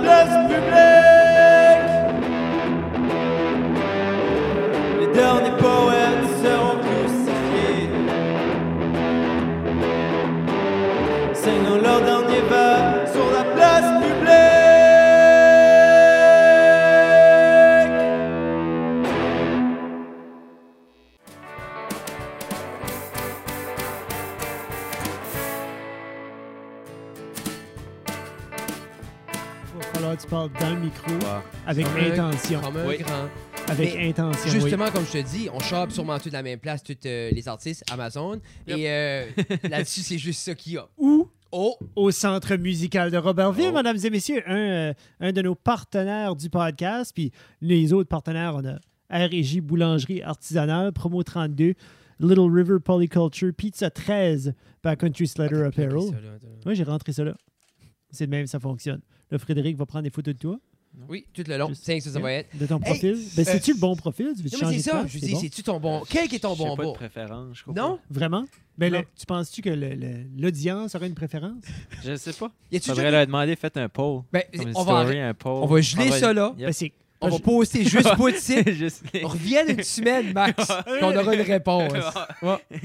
vers intention. Comme un Oui. grand. Avec Mais intention. oui. Justement, comme je te dis, on chope sûrement tous de la même place, tous euh, les artistes Amazon. Et euh, là-dessus, c'est juste ça qu'il y a. Ou Oh! au Centre musical de Robertville, Oh. mesdames et messieurs, un, euh, un de nos partenaires du podcast. Puis les autres partenaires, on a RJ Boulangerie Artisanale, Promo 32, Little River Polyculture, Pizza 13, Backcountry Slater Attends, Apparel. Oui, j'ai rentré ça là. C'est de même, ça fonctionne. Là, Frédéric va prendre des photos de toi, Oui, tout le long. Juste- Tiens, ça, ça va être. de ton Hey, profil? ben, euh, c'est-tu le bon profil? Tu veux Non, mais c'est ça. Je C'est dis, bon? c'est-tu ton bon. Quel qui est ton bon pas de préférence, je crois Non? Vraiment? Ben, Non. le- tu penses-tu que le- le- l'audience aurait une préférence? Je sais pas. A-tu Faudrait leur demander, faites un poll. Ben, on va, story, un poll. on va geler va- ça là. Yep. Ben, c'est- on va poster juste bout de site. Juste les- On revient une semaine, Max. puis on aura une réponse.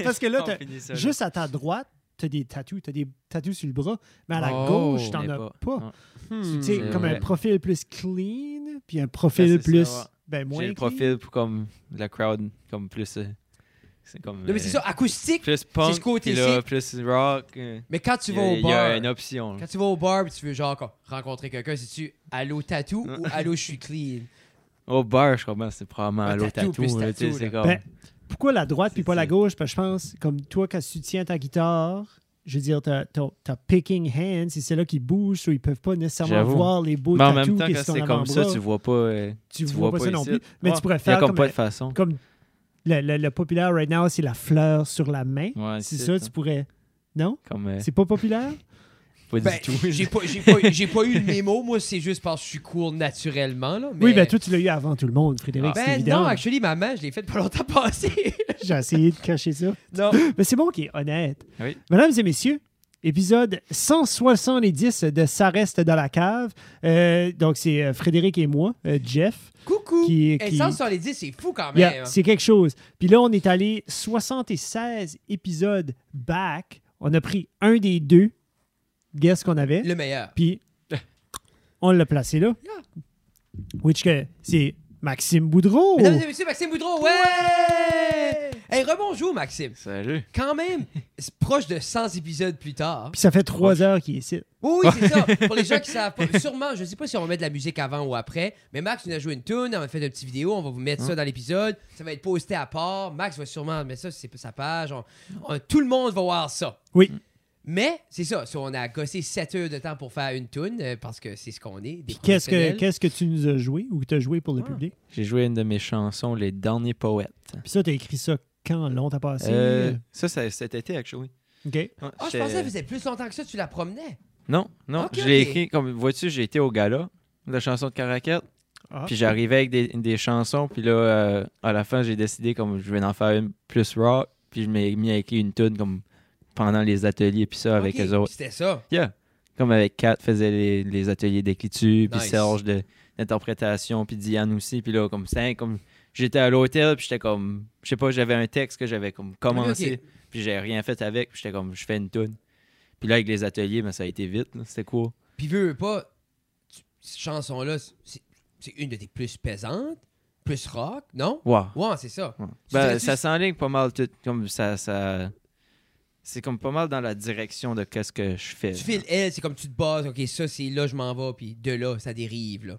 Parce que On là. juste à ta droite, t'as des tatous, t'as des tatous sur le bras, mais à la Oh, gauche, t'en as pas. pas. Non. Hmm. Tu c'est comme un profil plus clean, puis un profil Ben, c'est plus, ça, ouais. ben moins J'ai le profil pour comme la crowd, comme plus. euh, C'est comme. Non, mais c'est euh, ça, acoustique. Plus punk, ce puis là, plus rock. euh, Mais quand tu vas au il y a bar, une option. quand tu vas au bar et tu veux genre quoi, rencontrer quelqu'un, c'est-tu allô tatou ou allô je suis clean? Au bar, je crois que c'est probablement l'autre tatou, tu C'est comme. Ben, Pourquoi la droite puis C'est pas la gauche? Parce que je pense, comme toi, quand tu tiens ta guitare, je veux dire, t'as t'as- t'as picking hand, c'est celle-là qui bouge, so ils peuvent pas nécessairement voir les beaux Mais en même temps, quand c'est comme ça, tu vois pas. euh, tu, tu vois vois pas ça non plus. Mais tu pourrais Il y a faire comme pas de façon. comme le, le- le populaire right now, c'est la fleur sur la main. Ouais, c'est c'est ça, ça. tu pourrais. Non? Euh, C'est pas populaire? Pas Ben, du tout. j'ai pas, j'ai pas, j'ai pas eu le mémo, moi c'est juste parce que je suis cool naturellement. Là, mais... Oui, ben toi, tu l'as eu avant tout le monde, Frédéric, c'est Ben évident. non, actually, maman, je l'ai faite pas longtemps passé. J'ai essayé de cacher ça. non. Mais c'est bon qu'il est honnête. Oui. Mesdames et messieurs, épisode 170 de Ça reste dans la cave. Euh, donc, c'est euh, Frédéric et moi, euh, Jeff. Coucou. Qui- Et qui- 170, c'est fou quand même. Yeah, hein. c'est quelque chose. Puis là, on est allé 76 épisodes back. On a pris un des deux. Guess qu'on avait. Le meilleur. Puis on l'a placé là. Which que c'est Maxime Boudreau. Mesdames et messieurs, Maxime Boudreau, ouais! Hey, rebonjour, Maxime. Salut. Quand même, c'est proche de 100 épisodes plus tard. Puis ça fait trois heures qu'il est ici. Oui, oui, c'est ça. Pour les gens qui savent pas, sûrement, je sais pas si on va mettre de la musique avant ou après, mais Max nous a joué une tune, on a fait une petite vidéo, on va vous mettre ça dans l'épisode. Ça va être posté à part. Max va sûrement mettre ça sur sa page. On- on- tout le monde va voir ça. Oui. Mais, c'est ça. so, on a gossé 7 heures de temps pour faire une tune euh, parce que c'est ce qu'on est. Puis qu'est-ce que, qu'est-ce que tu nous as joué ou que tu as joué pour le Ah. public? J'ai joué une de mes chansons, Les Derniers Poètes. Puis ça, tu as écrit ça quand? Longtemps passé? Euh, ça, c'est cet été, actually. OK. Ouais, Ah, je j'étais- pensais que ça faisait plus longtemps que ça, tu la promenais. Non, non. Ok, je l'ai ok. écrit, comme vois-tu, j'ai été au gala, la chanson de Caracat. Ah. Puis j'arrivais avec des, des chansons, puis là, euh, à la fin, j'ai décidé comme je vais en faire une plus rock, puis je m'ai mis à écrire une tune comme pendant les ateliers, puis ça, avec Ok, les autres. C'était ça. Yeah. Comme avec Kat faisait les, les ateliers d'écriture, puis Nice. Serge de- d'interprétation, puis Diane aussi, puis là, comme ça, comme j'étais à l'hôtel, puis j'étais comme, je sais pas, j'avais un texte que j'avais comme commencé, puis j'ai rien fait avec, puis j'étais comme, je fais une tune. Puis là, avec les ateliers, ben, ça a été vite, c'était cool. Puis veux veux pas, tu- cette chanson-là, c'est une de tes plus pesantes, plus rock, non? Wow. Ouais, c'est ça. Ouais. Ben, ça s'enligne pas mal tout, comme ça, ça... C'est comme pas mal dans la direction de qu'est-ce que je fais. Tu files elle, c'est comme tu te bases, ok, ça c'est là je m'en vais, puis de là ça dérive là.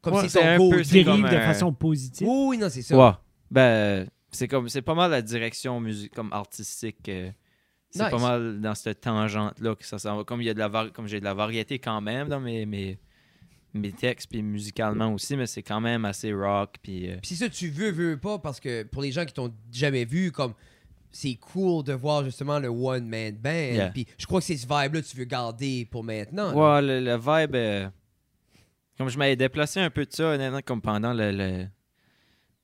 Comme Ouais, c'est c'est ton peu- comme de façon positive. Oui, oui, non, c'est ça. Ouais. Ben, c'est comme, c'est pas mal la direction musique, comme artistique. euh, c'est Nice. pas mal dans cette tangente-là que ça s'en va. Comme il y a de la vari- comme j'ai de la variété quand même dans mes, mes, mes textes, puis musicalement aussi, mais c'est quand même assez rock, puis... euh, Puis c'est ça, tu veux, veux pas, parce que pour les gens qui t'ont jamais vu, comme c'est cool de voir justement le one man band. Yeah. Puis je crois que c'est ce vibe là que tu veux garder pour maintenant. Ouais, le, le vibe. euh, comme je m'avais déplacé un peu de ça, honnêtement, comme pendant le. le-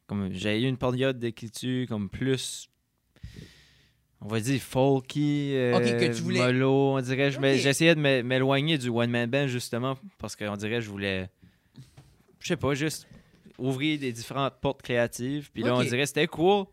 comme j'ai eu une période d'écriture comme plus. On va dire folky, euh, Ok, que tu voulais- mollo, on dirait. J'essayais de m'é- m'éloigner du one man band justement parce qu'on dirait que je voulais. Je sais pas, juste ouvrir des différentes portes créatives. Puis là, on dirait que c'était cool.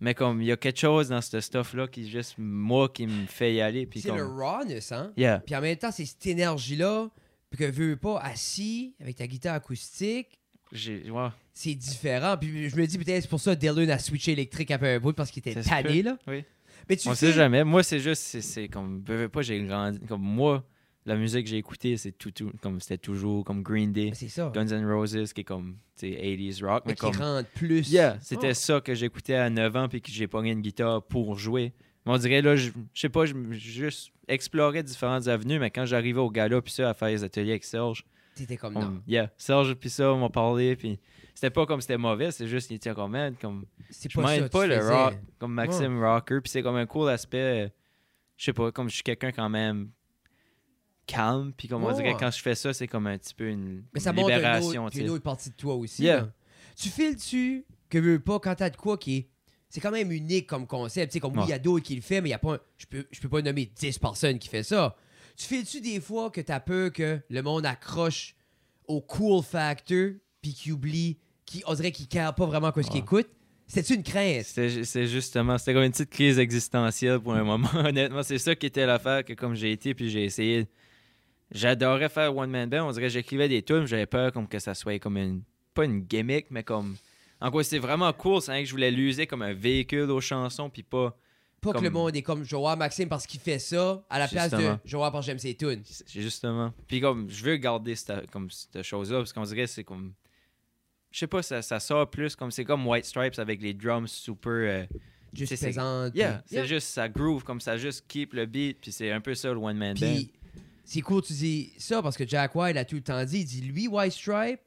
Mais comme il y a quelque chose dans ce stuff-là qui est juste moi qui me fait y aller. C'est le comme. rawness, hein? Yeah. Puis en même temps, c'est cette énergie-là, puis que veux pas assis avec ta guitare acoustique, J'ai. Ouais. c'est différent. Puis je me dis peut-être c'est pour ça Dylan a switché électrique après un bout parce qu'il était Ça tanné, là. Oui. Mais tu On sais, sait jamais. Moi, c'est juste, c'est- c'est comme, veux, veux pas, j'ai grandi. Comme moi, la musique que j'ai écoutée, c'est tout, tout- comme c'était toujours comme Green Day, ça. Guns N' Roses, qui est comme, tu sais, 80s rock, mais, Mais qui comme, rentre plus. yeah, c'était Oh. ça que j'écoutais à 9 ans, puis que j'ai pogné une guitare pour jouer. Mais on dirait, là, je sais pas, je juste explorais différentes avenues, mais quand j'arrivais au gala, puis ça, à faire les ateliers avec Serge, T'étais comme on- non. yeah, Serge, puis ça, on m'a parlé, puis c'était pas comme c'était mauvais, c'est juste, il était comme, man, comme, C'est pas ça. pas le faisais. rock comme Maxime Rocker puis c'est comme un cool aspect euh, je sais pas comme je suis quelqu'un quand même calme puis comme on dirait quand je fais ça c'est comme un petit peu une, Mais ça une montre une libération autre, une partie de toi aussi. Yeah. Tu files-tu que veux pas quand t'as de quoi qui est. C'est quand même unique comme concept. Sais, comme oui, il y a d'autres qui le font, mais y a pas un- je, peux, je peux pas nommer 10 personnes qui fait ça. Tu files-tu des fois que t'as peur que le monde accroche au cool factor puis qu'il oublie, qui on dirait qu'il care pas vraiment quoi ce qu'il écoute? C'est-tu une crainte? C'est justement c'était comme une petite crise existentielle pour un moment honnêtement c'est ça qui était l'affaire que comme j'ai été puis j'ai essayé j'adorais faire one man band on dirait que j'écrivais des tunes j'avais peur comme que ça soit comme une pas une gimmick mais comme en quoi c'était vraiment cool c'est vrai que je voulais l'user comme un véhicule aux chansons puis pas Pas que le monde est comme Joao Maxime parce qu'il fait ça à la place de. Joao parce que j'aime ses tunes. Justement. Puis comme, je veux garder cette, comme, cette chose-là, parce qu'on dirait que c'est comme... Je sais pas, ça, ça sort plus comme... C'est comme White Stripes avec les drums super... euh, Juste présente. yeah, puis- c'est juste, ça groove, comme ça juste keep le beat, puis c'est un peu ça le one-man band. Puis c'est cool tu dis ça parce que Jack White a tout le temps dit, il dit lui White Stripe,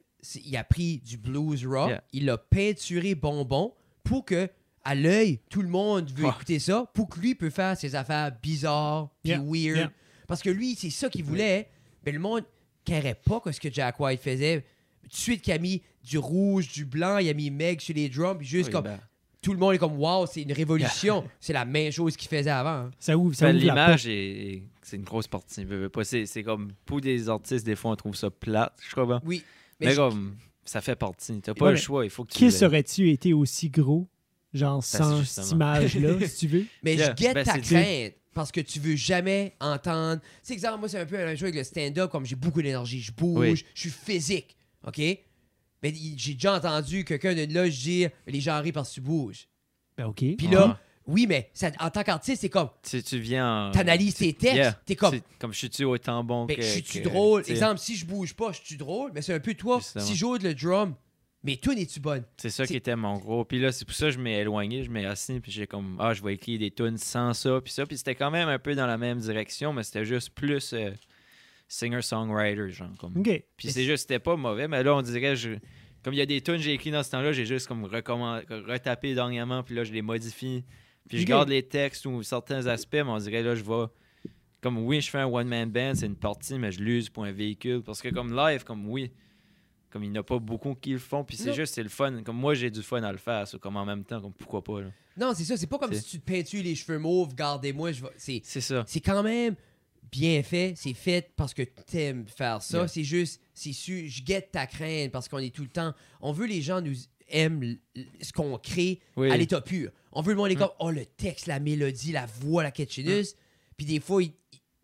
il a pris du blues rock, Yeah. il a peinturé bonbon pour que à l'œil tout le monde veut Oh. écouter ça, pour que lui peut faire ses affaires bizarres puis Yeah, weird. yeah. Parce que lui c'est ça qu'il voulait, mais le monde carait pas que ce que Jack White faisait. Tout de suite qu'il a mis du rouge, du blanc, il a mis Meg sur les drums, puis juste Oui, comme ben, tout le monde est comme wow, c'est une révolution. c'est la même chose qu'il faisait avant. hein. Ça ouvre, ça ben, ouvre la L'image, est- est- c'est une grosse partie. C'est c'est comme, pour des artistes, des fois, on trouve ça plate, je crois. Oui. Mais, Mais, je- comme, ça fait partie. T'as pas Ouais, le choix, il faut que. Qui le- serais-tu été aussi gros, genre c'est sans cette image-là, si tu veux? Mais Yeah. je guette Ben, ta crainte parce que tu veux jamais entendre. C'est exemple, moi, c'est un peu même chose avec le stand-up, comme j'ai beaucoup d'énergie, je bouge, Oui. je suis physique. OK? Mais j'ai déjà entendu quelqu'un d'une loge dire les gens rient parce que tu bouges. Ben, OK. Puis Ah. là, oui, mais ça, en tant qu'artiste, c'est comme Tu, tu viens en... t'analyses tes textes, Yeah. t'es comme. Comme, je suis-tu autant bon Ben, que... je suis-tu drôle? Exemple, si je bouge pas, je suis drôle? Mais c'est un peu toi. Justement. Si j'ose le drum, Mais toi, es-tu bonne? C'est ça qui était mon gros. Puis là, c'est pour ça que je m'ai éloigné, je m'ai assis, puis j'ai comme, ah, je vais écrire des tunes sans ça, puis ça. Puis c'était quand même un peu dans la même direction, mais c'était juste plus euh, singer-songwriter, genre. Comme. OK. Puis c'est juste, c'était pas mauvais, mais là, on dirait, je, comme il y a des tunes que j'ai écrites dans ce temps-là, j'ai juste comme retapé dernièrement, puis là, je les modifie. Puis je garde les textes ou certains aspects, mais on dirait, là, je vais. Comme oui, je fais un one-man band, c'est une partie, mais je l'use pour un véhicule. Parce que comme live, comme oui, comme il n'y en a pas beaucoup qui le font, puis c'est juste, c'est le fun. Comme moi, j'ai du fun à le faire, comme en même temps, comme pourquoi pas. là. Non, c'est ça. C'est pas comme si tu te peintures les cheveux mauves, gardez-moi. je vais- C'est ça. c'est quand même bien fait. C'est fait parce que t'aimes faire ça. Yeah. C'est juste, c'est sûr, je guette ta crainte parce qu'on est tout le temps. On veut les gens nous aiment ce qu'on crée Oui. à l'état pur. On veut le monde est Mm. comme, oh, le texte, la mélodie, la voix, la catchiness. Puis des fois, il-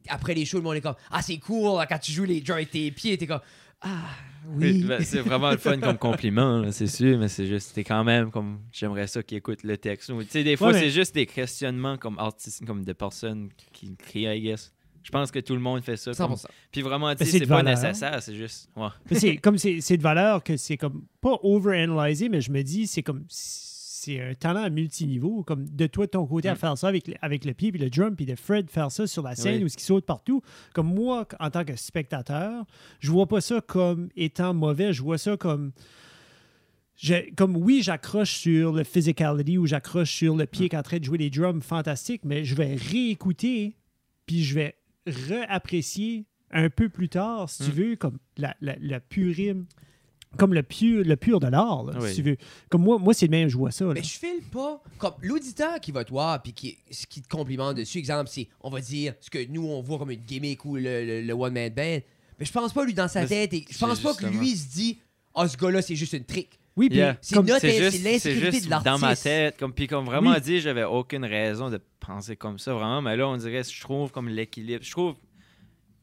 après les shows, le monde est comme, ah, c'est cool quand tu joues les drums avec tes pieds. T'es comme, ah, oui. Ben, c'est vraiment le fun comme compliment, c'est sûr, mais c'est juste, c'est quand même comme, j'aimerais ça qu'ils écoutent le texte. Tu sais, des fois, Ouais, mais- c'est juste des questionnements comme artistes, comme de personnes qui crient, I guess. Je pense que tout le monde fait ça. comme- 100%. Puis vraiment, tu sais, c'est pas nécessaire, c'est juste. Ouais. C'est comme c'est c'est de valeur que c'est comme pas overanalyser, mais je me dis c'est comme c'est un talent à multiniveau, comme de toi de ton côté à Mm. faire ça avec, le- avec le pied puis le drum, puis de Fred faire ça sur la scène Oui. où ce qui saute partout. Comme moi, en tant que spectateur, je vois pas ça comme étant mauvais, je vois ça comme je- comme oui, j'accroche sur le physicality ou j'accroche sur le pied qui est en train de jouer des drums fantastiques, mais je vais réécouter puis je vais réapprécier un peu plus tard, si tu Mm. veux, comme la, la, la purime, comme le pur, le pur de l'art, là, Oui. si tu veux. Comme moi, moi c'est le même, je vois ça. là. Mais je file pas comme l'auditeur qui va te voir puis qui, ce qui te complimente dessus. Exemple, c'est, on va dire, ce que nous, on voit comme une gimmick ou le, le- le one-man band. Mais je pense pas, lui, dans sa Mais tête, et je pense pas que lui il se dit, ah, ce gars-là, c'est juste une trick. Oui, puis Yeah. C'est l'insécurité de dans ma l'artiste. tête. Comme, puis comme vraiment Oui. dit, j'avais aucune raison de penser comme ça, vraiment. Mais là, on dirait, je trouve comme l'équilibre. Je trouve,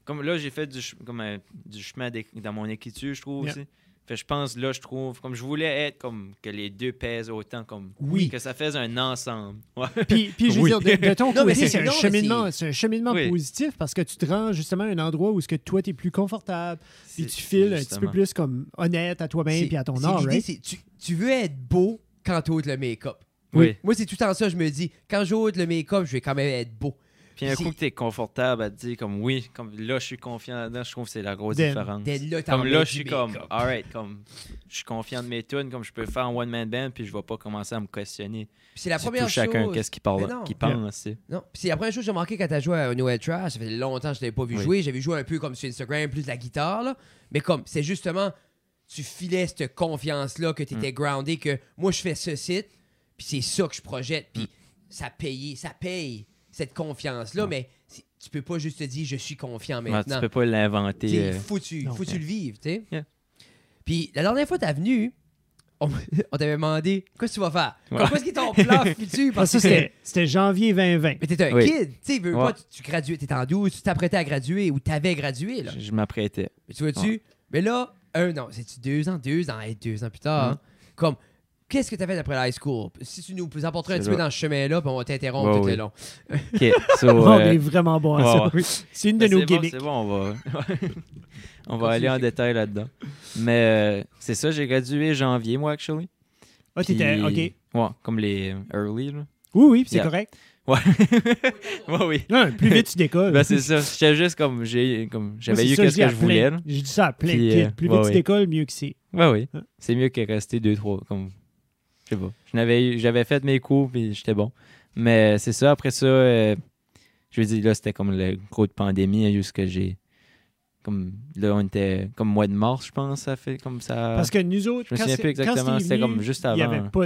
comme là, j'ai fait du, ch- comme, un- du chemin dans mon écriture, je trouve Yeah. aussi. Fait, je pense, là, je trouve, comme je voulais être comme que les deux pèsent autant, comme Oui. que ça fasse un ensemble. Ouais. Puis, puis je veux Oui. dire, de, de ton Non, côté, c'est- un cheminement, c'est un cheminement Oui. positif parce que tu te rends justement à un endroit où ce que toi, tu es plus confortable, puis tu files un petit peu plus comme honnête à toi-même puis à ton art, l'idée, right? c'est tu, tu veux être beau quand tu ôtes le make-up. Oui. Moi, c'est tout le temps ça, je me dis, quand j'ôte le make-up, je vais quand même être beau. Puis un coup que t'es confortable à te dire comme oui, comme là je suis confiant là-dedans, je trouve que c'est la grosse différence. Là, t'en Comme là, je suis comme, alright, comme je suis confiant de mes tunes, comme je peux faire un one-man band, puis je vais pas commencer à me questionner. Puis c'est la première tout chacun chose. qu'est-ce qu'il parle, qu'il pense, tu sais. Non, Puis c'est la première chose que j'ai remarqué quand t'as joué à Noël Trash. Ça fait longtemps que je t'avais pas vu Oui. jouer. J'avais joué un peu comme sur Instagram, plus de la guitare, là. Mais comme, c'est justement, tu filais cette confiance-là, que t'étais Mm. groundé, que moi, je fais ce site, puis c'est ça que je projette, puis Mm. ça paye, ça paye cette confiance-là, mais c'est- tu peux pas juste te dire, je suis confiant Ouais, maintenant. tu peux pas l'inventer. T'sais, euh, faut tu, non. faut tu le vivre, tu sais. Yeah. Puis la dernière fois, t'es venu, on, on t'avait demandé, qu'est-ce que tu vas faire? Ouais. Qu'est-ce qui est ton plan futur? Parce que c'était janvier 2020. mais t'étais un Oui. kid, tu sais, veux Ouais. pas, tu, tu graduais, t'étais en 12, tu t'apprêtais à graduer ou t'avais gradué, là. je, je m'apprêtais. Mais tu vois-tu? Mais là, un an, c'est-tu deux ans, deux ans, hey, deux ans plus tard, hein? comme, qu'est-ce que t'as fait après l'high school? Si tu nous apporterais un petit peu dans ce chemin-là, puis on va t'interrompre Ouais, tout le long. OK, so, on euh, est vraiment bon à ouais, ça. ouais. Oui. C'est une de ben, nos bon, gimmicks. c'est bon, on va, on va aller en détail là-dedans. Mais euh, c'est ça, j'ai gradué janvier, moi, actually. Ah, t'étais. Puis- OK. Ouais, comme les early, là. Oui, oui, c'est Yeah. correct. Ouais. ouais, oui. Non, plus vite tu décolles. Ben, c'est ça. J'étais juste comme, comme, j'avais c'est eu qu'est-ce que je voulais. J'ai dit ça à plein de kids. euh, Plus ouais, vite tu décolles, mieux que c'est. Ouais, oui. Hein? C'est mieux que rester deux, trois. Comme, je sais pas. Je n'avais eu- J'avais fait mes cours, puis j'étais bon. Mais c'est ça, après ça, euh, je veux dire, là, c'était comme le gros de pandémie, hein, juste que j'ai. Comme, là, on était comme mois de mars, je pense, ça fait comme ça. Parce que nous autres, je me souviens plus exactement, c'était comme juste Il y avant. avait pas,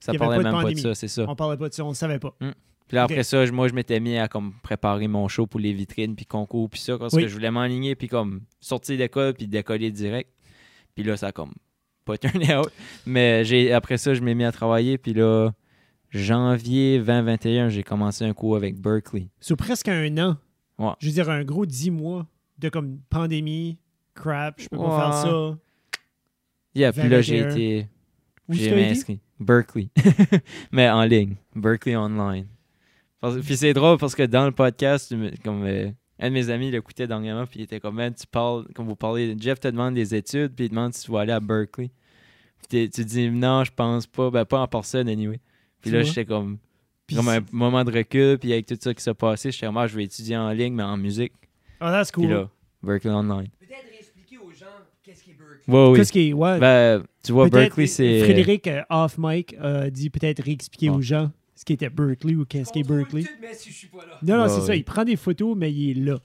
ça il y avait parlait pas de même pas de ça, c'est ça. on parlait pas de ça, on savait pas. Puis là, après ça, moi, je m'étais mis à comme préparer mon show pour les vitrines, puis concours, puis ça, parce Oui. que je voulais m'enligner, puis comme sortir d'école, puis décoller direct. Puis là, ça a comme pas turné out. Mais j'ai après ça, je m'ai mis à travailler, puis là, janvier 2021, j'ai commencé un cours avec Berkeley. Sur presque un an. Ouais. Je veux dire, un gros dix mois de comme pandémie, crap, je peux pas faire ça. Yeah, puis là, j'ai 21. été. J'ai inscrit. Berkeley. Mais en ligne. Berkeley Online. Parce- Puis c'est drôle parce que dans le podcast, tu me- comme euh, un de mes amis l'écoutait dernièrement, puis il était comme, Man, tu parles, comme vous parlez, Jeff te demande des études, puis il demande si tu vas aller à Berkeley. Puis t'es- tu dis, non, je pense pas. Ben, pas en personne, anyway. Puis là, j'étais comme. Puis comme un moment de recul, puis avec tout ça qui s'est passé, j'étais comme, ah, je vais étudier en ligne, mais en musique. Ah, that's Puis cool. là, Berkeley Online. Peut-être réexpliquer aux gens qu'est-ce qui est Berkeley. Ouais, oui. Qu'est-ce qui est. Ouais. Ben, tu vois, Berkeley, c'est. Frédéric euh, off mic a dit peut-être réexpliquer Ouais. aux gens ce qui était Berkeley ou qu'est-ce qui est Berkeley. tout, mais si je suis pas là. Non, non, Ouais, c'est ça. Il prend des photos, mais il est là.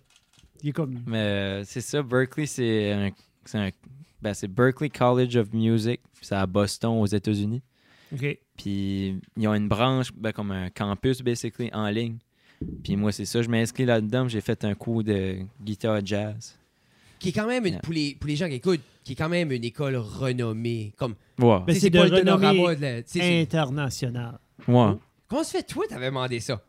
Il est comme. Mais euh, c'est ça, Berkeley, c'est un. C'est un- ben, c'est Berkeley College of Music. C'est à Boston, aux États-Unis. OK. Puis ils ont une branche, ben, comme un campus, basically, en ligne. Puis moi, c'est ça, je m'inscris là-dedans. J'ai fait un cours de guitare jazz. Qui est quand même, une, Yeah. pour, les, pour les gens qui écoutent, qui est quand même une école renommée. Comme, Ouais. Mais tu sais, c'est de pas le renommée de la- tu sais, c'est- international. ouais. Comment se fait, toi, t'avais demandé ça?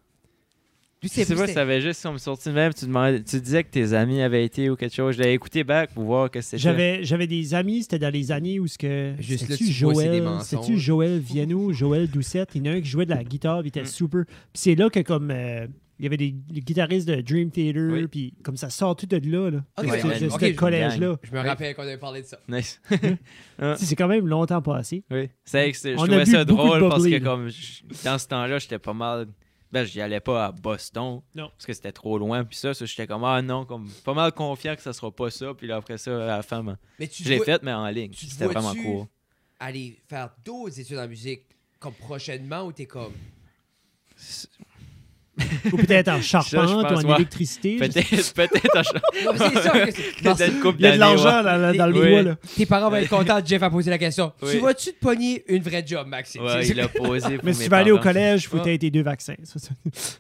Je sais pas, ça avait juste on me sorti de même. Tu, demandais, tu disais que tes amis avaient été ou quelque chose. Je l'avais écouté back pour voir que c'était. J'avais, j'avais des amis, c'était dans les années où ce que. Juste là, tu Joël, c'était-tu Joël Viano, Joël Doucette? Il y en a un qui jouait de la guitare, il était Mm. super. Puis c'est là que comme euh, il y avait des, guitaristes de Dream Theater, Oui. puis comme ça sort tout de là. là. Ok, De ouais, ce- ouais, de ok, ce je- collège-là. Je me rappelle qu'on avait parlé de ça. Nice. Sais, C'est quand même longtemps passé. oui. C'est que c'est- je On trouvais ça drôle parce que comme je- dans ce temps-là, j'étais pas mal. Ben, j'y allais pas à Boston. Non. Parce que c'était trop loin. Puis ça, ça j'étais comme, ah non, comme pas mal confiant que ça sera pas ça. Puis là, après ça, à la fin, ben, Mais tu je l'ai fait, mais en ligne. C'était vraiment cool. aller faire d'autres études en musique comme prochainement ou t'es comme. Ou peut-être en charpente pense, ou en ouais. électricité. Peut-être, en- couple Il y a de l'argent ouais. dans, le Oui. bois. Là. Tes parents vont être contents, Jeff a posé la question. Oui. Tu vas-tu te pogner une vraie job, Maxime? Ouais, il a posé pour Mais si tu vas aller au collège, il faut que tu aies tes deux vaccins. Ça, ça-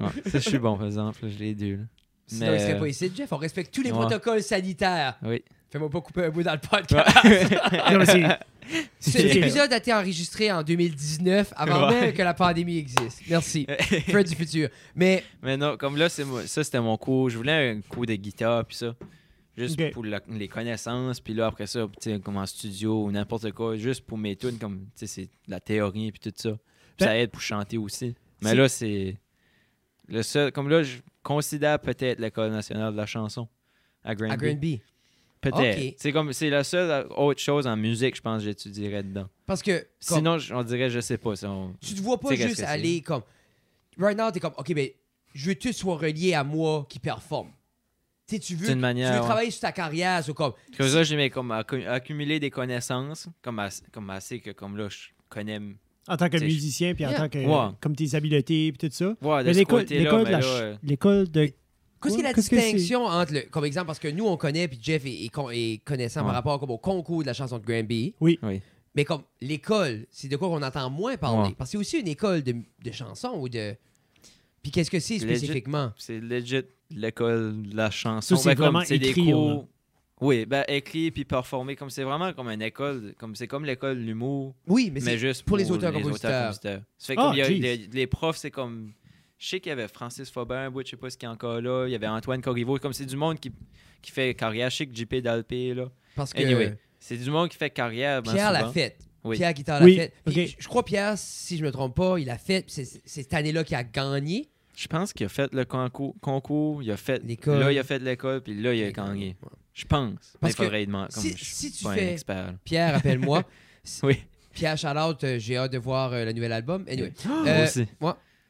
Ouais, ça, je suis bon, par exemple. Je l'ai deux. là. Sinon, Mais, il serait pas ici, Jeff. On respecte tous les Ouais. protocoles sanitaires. Oui. Fais-moi pas couper un bout dans le podcast. Cet épisode a été enregistré en 2019, avant Ouais. même que la pandémie existe. Merci. Fred du futur. Mais Mais non, comme là, c'est moi- ça, c'était mon cours. Je voulais un cours de guitare, puis ça. Juste pour la- les connaissances, puis là, après ça, tu sais, comme en studio ou n'importe quoi, juste pour mes tunes, comme, tu sais, c'est de la théorie, puis tout ça. Puis Ben- ça aide pour chanter aussi. Mais là, c'est. Le seul. Comme là, je considère peut-être l'École nationale de la chanson à Granby. à Granby. Peut-être. C'est comme c'est la seule autre chose en musique, je pense, que j'étudierais dedans. Parce que comme, Sinon, on dirait, je sais pas. si on- tu te vois pas tu juste aller comme. Right now, t'es comme, OK, ben, je veux que tout soit relié à moi qui performe. Tu sais, tu veux, tu veux ouais. travailler sur ta carrière, c'est comme. Comme ça, j'ai comme accu- accumuler des connaissances, comme, ass- comme assez que comme là, je connais. en tant que musicien, puis en Yeah. tant que. Ouais. Comme tes habiletés, puis tout ça. Ouais, de Mais mais là, l'école de. Qu'est-ce qu'il y a la qu'est-ce que c'est? distinction entre, le, comme exemple, parce que nous, on connaît, puis Jeff est, est con- est connaissant par rapport comme au concours de la chanson de Granby. Oui. Oui. Mais comme l'école, c'est de quoi qu'on entend moins parler. Ouais. Parce que c'est aussi une école de, de chansons ou de. Puis qu'est-ce que c'est Legit. spécifiquement? C'est legit l'école de la chanson. Ça, c'est Ben, comme vraiment c'est des écrit, cours- là. Oui, ben écrit puis performer comme c'est vraiment comme une école, comme c'est comme l'école de l'humour, Oui, mais, mais, c'est juste pour les auteurs-compositeurs. auteurs-compositeurs. Ça fait Ah, comme il y a jeez. les, les profs, c'est comme je sais qu'il y avait Francis bout, je sais pas ce qu'il y a encore là, il y avait Antoine Corriveau, comme c'est du monde qui, qui fait carrière, je sais que JP Dalpé là. Parce que Anyway, c'est du monde qui fait carrière ben, Pierre l'a fait. Oui. Pierre Guitare Oui, l'a fait. Puis ok. je- crois Pierre, si je me trompe pas, il a fait. C'est cette année-là qu'il a gagné. Je pense qu'il a fait le concours, concours il a fait L'école. là il a fait l'école puis là il a gagné. Je pense. Parce Mais que comme si- je si tu pas un fais- expert. Pierre, appelle-moi. Oui. Pierre Charlotte, euh, j'ai hâte de voir euh, le nouvel album. Anyway. Moi Euh, aussi.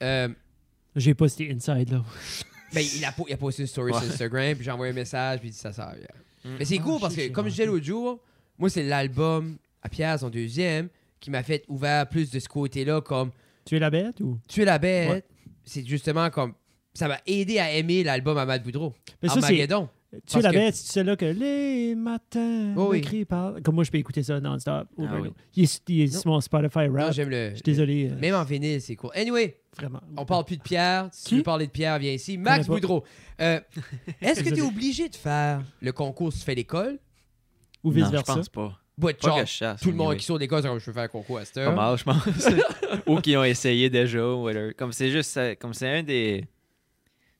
euh, J'ai pas c'était inside là. ben, il, a, il a posté une story Ouais. sur Instagram, puis j'ai envoyé un message, puis il dit ça sert. yeah. Mm. Mais c'est Ah, cool parce que, comme je disais l'autre jour, moi, c'est l'album à Pierre, son deuxième, qui m'a fait ouvert plus de ce côté-là, comme Tu es la bête ou? Tuer la bête. Ouais. C'est justement comme. Ça m'a aidé à aimer l'album Ahmad Boudreau. Mais ça. Armageddon. Tu es la que- bête, c'est celle-là que les matins Oh oui. écrit par. Comme moi, je peux écouter ça non-stop. Oh, Ah ben oui. non. Il est, il est Non. sur mon Spotify Non, rap. j'aime le. Je suis désolé. euh, Même en vinyle, c'est cool. Anyway, Vraiment. on parle plus de Pierre. Si tu veux parler de Pierre, viens ici. Max pas. Boudreau. Euh, Est-ce que tu es obligé de faire le concours si tu fais l'école? Ou Non, je vice-versa. pense pas. Bah, Pas genre, que je chasse. tout le monde qui sort d'école, c'est comme je veux faire un concours à cette Pas heure. mal, je pense. Ou qui ont essayé déjà. ou whatever. Comme c'est juste, comme c'est un des.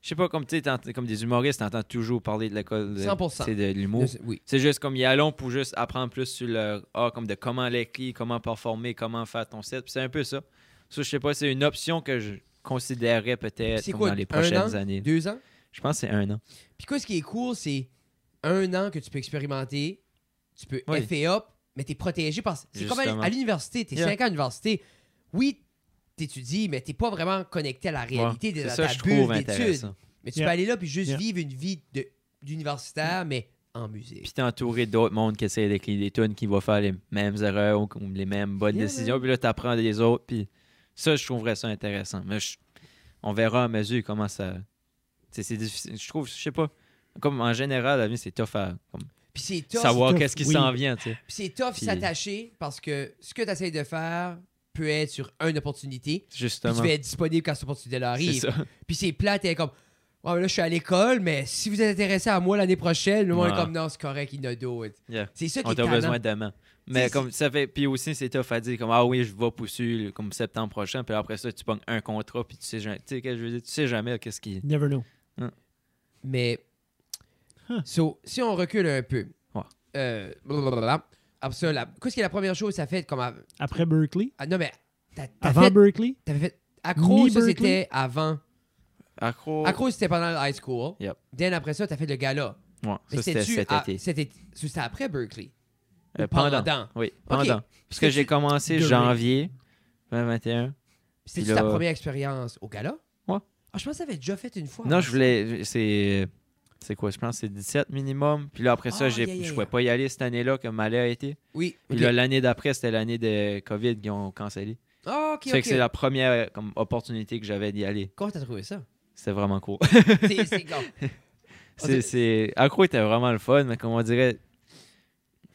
Je sais pas, comme tu sais, t'ent- comme des humoristes, t'entends toujours parler de l'école de, 100%. c'est de l'humour. Oui. C'est juste comme y allons pour juste apprendre plus sur le ah, comme de comment l'écrire, comment performer, comment faire ton set. Puis C'est un peu ça. Ça, je sais pas, c'est une option que je considérerais peut-être dans les un prochaines an? années. Deux ans? Je pense que c'est un an. Puis quoi, ce qui est cool, c'est un an que tu peux expérimenter, tu peux Oui. F up, mais t'es protégé parce que c'est comme à, l'université, t'es Yeah. 5 ans à l'université. Oui, t'étudies, mais t'es pas vraiment connecté à la réalité Ouais, de ta ça, je bulle trouve d'études. Mais tu Yeah. peux aller là puis juste Yeah. vivre une vie d'universitaire, mais en musique. Puis t'es entouré d'autres mondes qui essaient d'écrire des tunes qui vont faire les mêmes erreurs ou ou les mêmes bonnes Yeah, décisions. Puis là, t'apprends des autres. Puis ça, je trouverais ça intéressant. Mais je- on verra à mesure comment ça. C'est c'est difficile. Je trouve, je sais pas. Comme en général, la vie, c'est tough à comme, Puis c'est tough, savoir qu'est-ce qui oui. s'en vient, tu sais. puis c'est tough s'attacher parce que ce que tu essaies de faire peut être sur une opportunité. Puis Justement. tu vas être disponible quand cette opportunité-là C'est arrive. ça. Puis c'est plat, t'es comme, ouais, mais là, je suis à l'école, mais si vous êtes intéressé à moi l'année prochaine, le monde est comme, non, c'est correct, il y en a d'autres. Yeah. C'est ça qui On est a besoin d'amants. Mais comme ça fait. Puis aussi, c'est tough à dire comme Ah oui, je vais pousser comme septembre prochain. Puis après ça, tu pognes un contrat. Puis tu sais, jamais- tu sais, qu'est-ce que je veux dire, tu sais jamais qu'est-ce qui. Never know. Mais, Huh. so, si on recule un peu, Ouais. euh, blablabla, la- qu'est-ce qui est la première chose que ça fait comme. Après Berkeley, Ah, non, mais avant fait, Berkeley, t'avais fait. Accro, ça c'était avant. Accro. Accro, c'était pendant le high school. Yep. Then après ça, t'as fait le gala. Ouais, Mais ça, c'était c'était-tu cet à- été. C'était après Berkeley. Euh, pendant. pendant. Oui, pendant. Parce que j'ai commencé janvier 2021. C'était ta première expérience au gala? Ouais. Ah, je pense que ça avait déjà fait une fois. Non, je voulais. C'est. C'est quoi? Je pense c'est 17 minimum. Puis là, après ça, Ah, j'ai- yeah, yeah, je yeah. pouvais pas y aller cette année-là, comme Malais a été. Oui. Puis là, l'année d'après, c'était l'année de COVID qu'ils ont cancellé. Ah, ok, que c'est la première comme, opportunité que j'avais d'y aller. Comment t'as trouvé ça? C'était vraiment cool. C'est- c'est c'est, c'est... Accro était vraiment le fun, mais comme on dirait,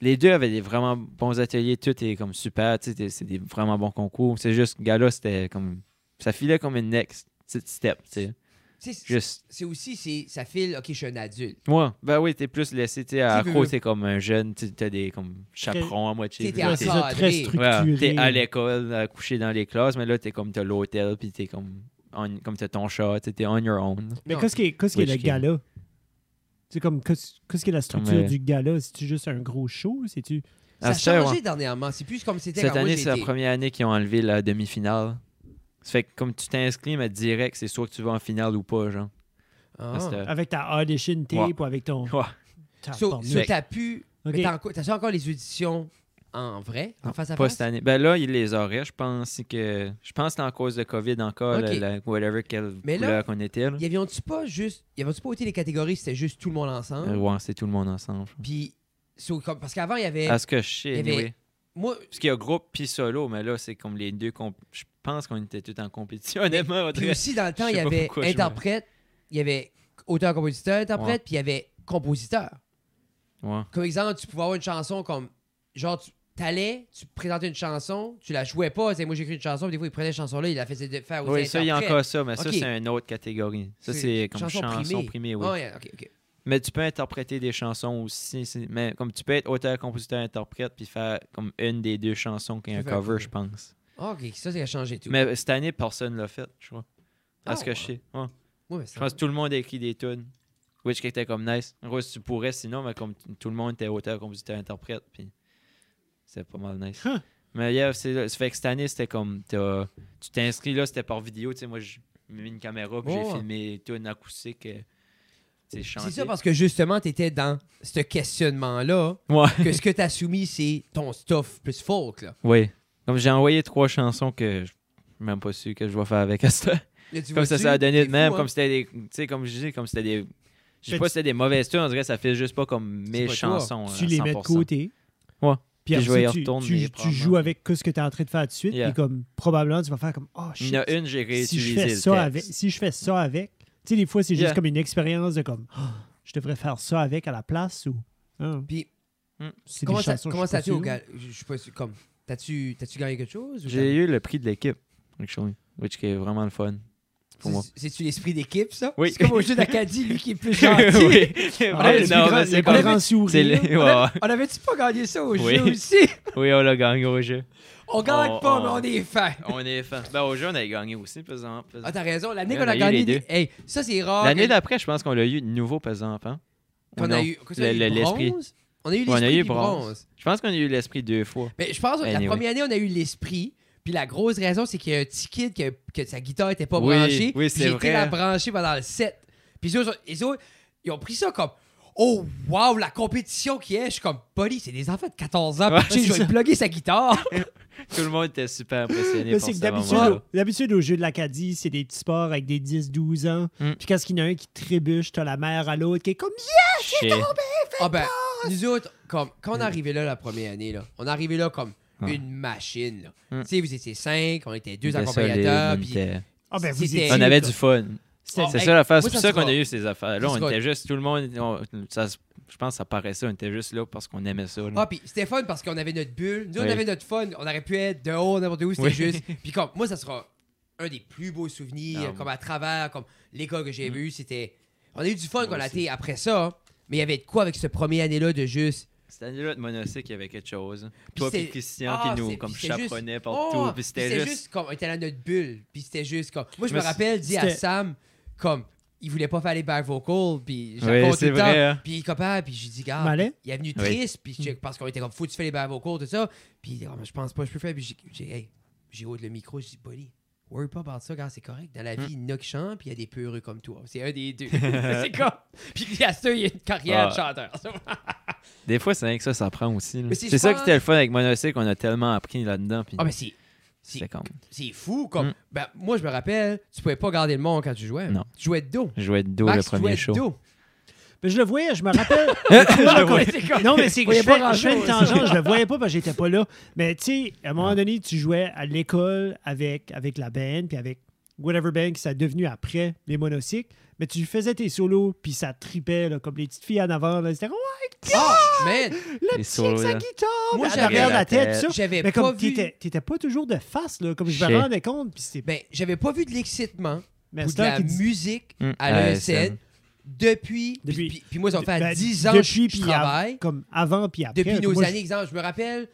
les deux avaient des vraiment bons ateliers, tout est comme super, tu sais, c'est des vraiment bons concours. C'est juste, gars-là, c'était comme, ça filait comme une next step, tu sais. C'est Juste, c'est aussi, c'est ça file, ok, je suis un adulte. moi, ben oui, t'es plus laissé, tu sais, à veux- t'es comme un jeune, t'as des comme chaperons à moitié. T'es ça, très structuré. Ouais, t'es à l'école, à coucher dans les classes, mais là, t'es comme, t'as l'hôtel, puis t'es comme, on- comme t'as ton chat, t'es on your own. Mais qu'est-ce qui est, qu'est-ce qui est le gala? C'est comme, qu'est-ce qui est la structure Comme, euh, du gala? C'est-tu juste un gros show? C'est-tu... Ça À a changé ouais. dernièrement. C'est plus comme c'était Cette année, c'est la première année qu'ils ont enlevé la demi-finale. Ça fait que comme tu t'inscris, mais direct, c'est soit que tu vas en finale ou pas, genre. Ah. Avec ta audition tape Ouais. ou avec ton... Ouais. So, Tabarnak. so t'as pu. Ok. mais t'as enco- T'as-tu encore les auditions en vrai, en face à Pas face? cette année. Ben là, il les aurait. Je pense que. Je pense que c'est en cause de COVID encore, Ok. la, la- whatever quelle Mais là, couleur qu'on était. Là. Y avait-tu pas juste. Y avait-tu pas été les catégories, c'était juste tout le monde ensemble? Euh, ouais, c'est tout le monde ensemble. Puis. so, comme- parce qu'avant, il y avait. À ce que je sais, il y avait- anyway. Moi, Parce qu'il y a groupe puis solo, mais là, c'est comme les deux. comp- Je pense qu'on était tous en compétition, honnêtement. on Puis aussi, dans le temps, il y avait interprète, il y avait auteur-compositeur, interprète, Ouais. puis il y avait compositeur. Ouais. Comme exemple, tu pouvais avoir une chanson comme. Genre, tu t'allais, tu présentais une chanson, tu la jouais pas. C'est moi, j'écris une chanson, puis des fois, il prenait cette chanson-là, il la faisait faire aux Oui, ça, il y a encore ça, mais ça, c'est une autre catégorie. Ça, C'est comme chanson chanson, primée. primée. oui. Ah. Mais tu peux interpréter des chansons aussi. Mais comme tu peux être auteur, compositeur, interprète, puis faire comme une des deux chansons qui est un cover, je pense. Ah, ok, ça, ça a changé tout. Mais cette année, personne l'a fait, je crois. À Ah, ce que je sais. Ouais. Ouais, mais Je ça- pense que tout le monde a écrit des tunes. Which était comme nice. En gros, si tu pourrais, sinon, mais comme tout le monde était auteur, compositeur, interprète, puis c'est pas mal nice. Huh. Mais yeah, c'est ça fait que cette année, c'était comme tu t'inscris là, c'était par vidéo. Tu sais, moi, j'ai mis une caméra, puis j'ai filmé tunes acoustiques. euh, tu sais, C'est ça parce que justement, t'étais dans ce questionnement-là, Ouais. que ce que t'as soumis, c'est ton stuff plus folk, là. Oui. Comme j'ai envoyé trois chansons que je même pas sûr que je vais faire avec tu Comme ça, ça a donné de même. fou, Comme hein? c'était des. Tu sais, comme je dis, comme c'était des. Je sais pas si c'était des mauvaises tunes, on dirait que ça fait juste pas comme mes chansons. tu à les mets de 100%. côté. Ouais. Puis Puis je après vais ça, y tu, retourner, tu, tu joues avec ce que tu es en train de faire tout de suite. Yeah. Et comme probablement, tu vas faire comme Oh Il shit. y en a une, j'ai si je réutilisé fais le ça texte. avec. Si je fais ça avec. Tu sais, des fois, c'est juste Yeah. comme une expérience de comme Ah, je devrais faire ça avec à la place ou. Ah, Puis, des comment ça, chansons, comment ça tu au gars? Je suis pas sûr. Comme, t'as-tu, t'as-tu gagné quelque chose? ou J'ai eu le prix de l'équipe, actually, which qui est vraiment le fun pour moi. C'est- C'est-tu l'esprit d'équipe, ça? Oui. C'est comme au jeu d'Acadie, lui qui est plus gentil. oui. Ah, Ouais, non, mais c'est comme- On, avait-tu pas gagné ça au Oui. jeu aussi? Oui, on l'a gagné au jeu. On gagne On- pas, on- mais on est fin. On est fan. Ben, au jeu, on a gagné aussi, pesant. pesant. Ah, t'as raison. L'année qu'on on a gagné. les des- deux. Hey, ça, c'est rare. L'année que- d'après, je pense qu'on l'a eu de nouveau pesant, hein? Qu'on a eu. l'esprit. bronze? On a eu on l'esprit bronze. bronze. Je pense qu'on a eu l'esprit deux fois. Mais je pense que la première année, on a eu l'esprit. Puis la grosse raison, c'est qu'il y a un petit kid que, que sa guitare était pas Oui, branchée. oui, c'est J'ai été vrai. la brancher pendant le set. Puis les autres, ils ont pris ça comme oh, wow, la compétition qui est. Je suis comme, buddy, c'est des enfants de 14 ans. Ouais, je vais ça. plugger sa guitare. Tout le monde était super impressionné c'est que d'habitude, d'habitude, au jeu de l'Acadie, c'est des petits sports avec des 10-12 ans. Mm. Puis quand il y en a un qui trébuche, t'as la mère à l'autre qui est comme Shit. Ah ben, nous autres, comme, quand on est arrivé là la première année, là, on est arrivé là comme Ouais. une machine. là. Mm. Tu sais, vous étiez cinq, on était deux accompagnateurs. on puis- Ah ben vous C'était- étiez- On avait du fun. Oh, C'est hey, ça l'affaire. moi, C'est pour ça ça qu'on a eu ces affaires-là. ça On était juste, tout le monde, on- ça je pense que ça paraissait, on était juste là parce qu'on aimait ça. là. Ah, puis c'était fun parce qu'on avait notre bulle. Nous, on avait notre fun. On aurait pu être dehors, n'importe où, c'était Oui. juste. Puis comme, moi, ça sera un des plus beaux souvenirs, comme à travers, comme l'école que j'ai Mm. vue, c'était. On a eu du fun Moi quand on a été après ça, mais il y avait de quoi avec ce premier année-là de juste. Cette année-là de monocycle, il y avait quelque chose. Puis Toi puis Christian Ah, qui nous comme puis c'était juste- chaperonnait Oh, partout. puis puis c'était juste... comme, on était dans notre bulle. Puis c'était juste comme. Moi, je me me rappelle, dit à Sam, comme, il voulait pas faire les back vocals, puis je Oui, tout le temps. vrai, hein. Puis il copain, puis j'ai dit, gars, il est venu Oui. triste, puis je- parce qu'on était comme, faut tu fais les back vocals, tout ça. Puis il dit, mais je pense pas, que je peux faire. Puis j'ai- j'ai, hey, j'ai haut le micro, je dis, buddy, worry pas about ça, gars, c'est correct. Dans la Hmm. vie, il y en a qui chantent, puis il y a des peureux comme toi. C'est un des deux. c'est comme. Puis il y a ça, il y a une carrière de Ah. chanteur. Des fois, c'est rien que ça, ça prend aussi. c'est- ça pense- qui était le fun avec monocycle, on a tellement appris là-dedans. puis Ah, mais c'est. C'est, comme... c'est fou, comme. Mm. Ben, moi, je me rappelle, tu pouvais pas garder le monde quand tu jouais. Non. Tu jouais de dos. Je jouais de dos Max, le premier jouais show. de dos. Mais je le voyais, je me rappelle. le voyais. non, mais c'est que je pas fais, je fais une tangente, je le voyais pas parce que j'étais pas là. Mais tu sais, à un moment donné, tu jouais à l'école avec, avec la band, puis avec whatever band qui s'est devenu après les monocycles. Mais tu faisais tes solos, puis ça tripait, là, comme les petites filles en avant. là. C'était comme, ouais, Ah, man, le petit solos, avec sa guitare, Moi, j'avais la la tête, tête. tout ça. j'avais Mais pas comme vu. t'étais t'étais pas toujours de face, là, comme je me rendais compte. Puis c'était Ben, j'avais pas vu de l'excitement ou de c'est la musique Mm, à l'ESN depuis. Depuis- Puis, puis- puis moi, ça fait ben, 10 ans depuis, que je travaille. comme avant puis après. Depuis nos Moi, je- années, exemple, je me rappelle,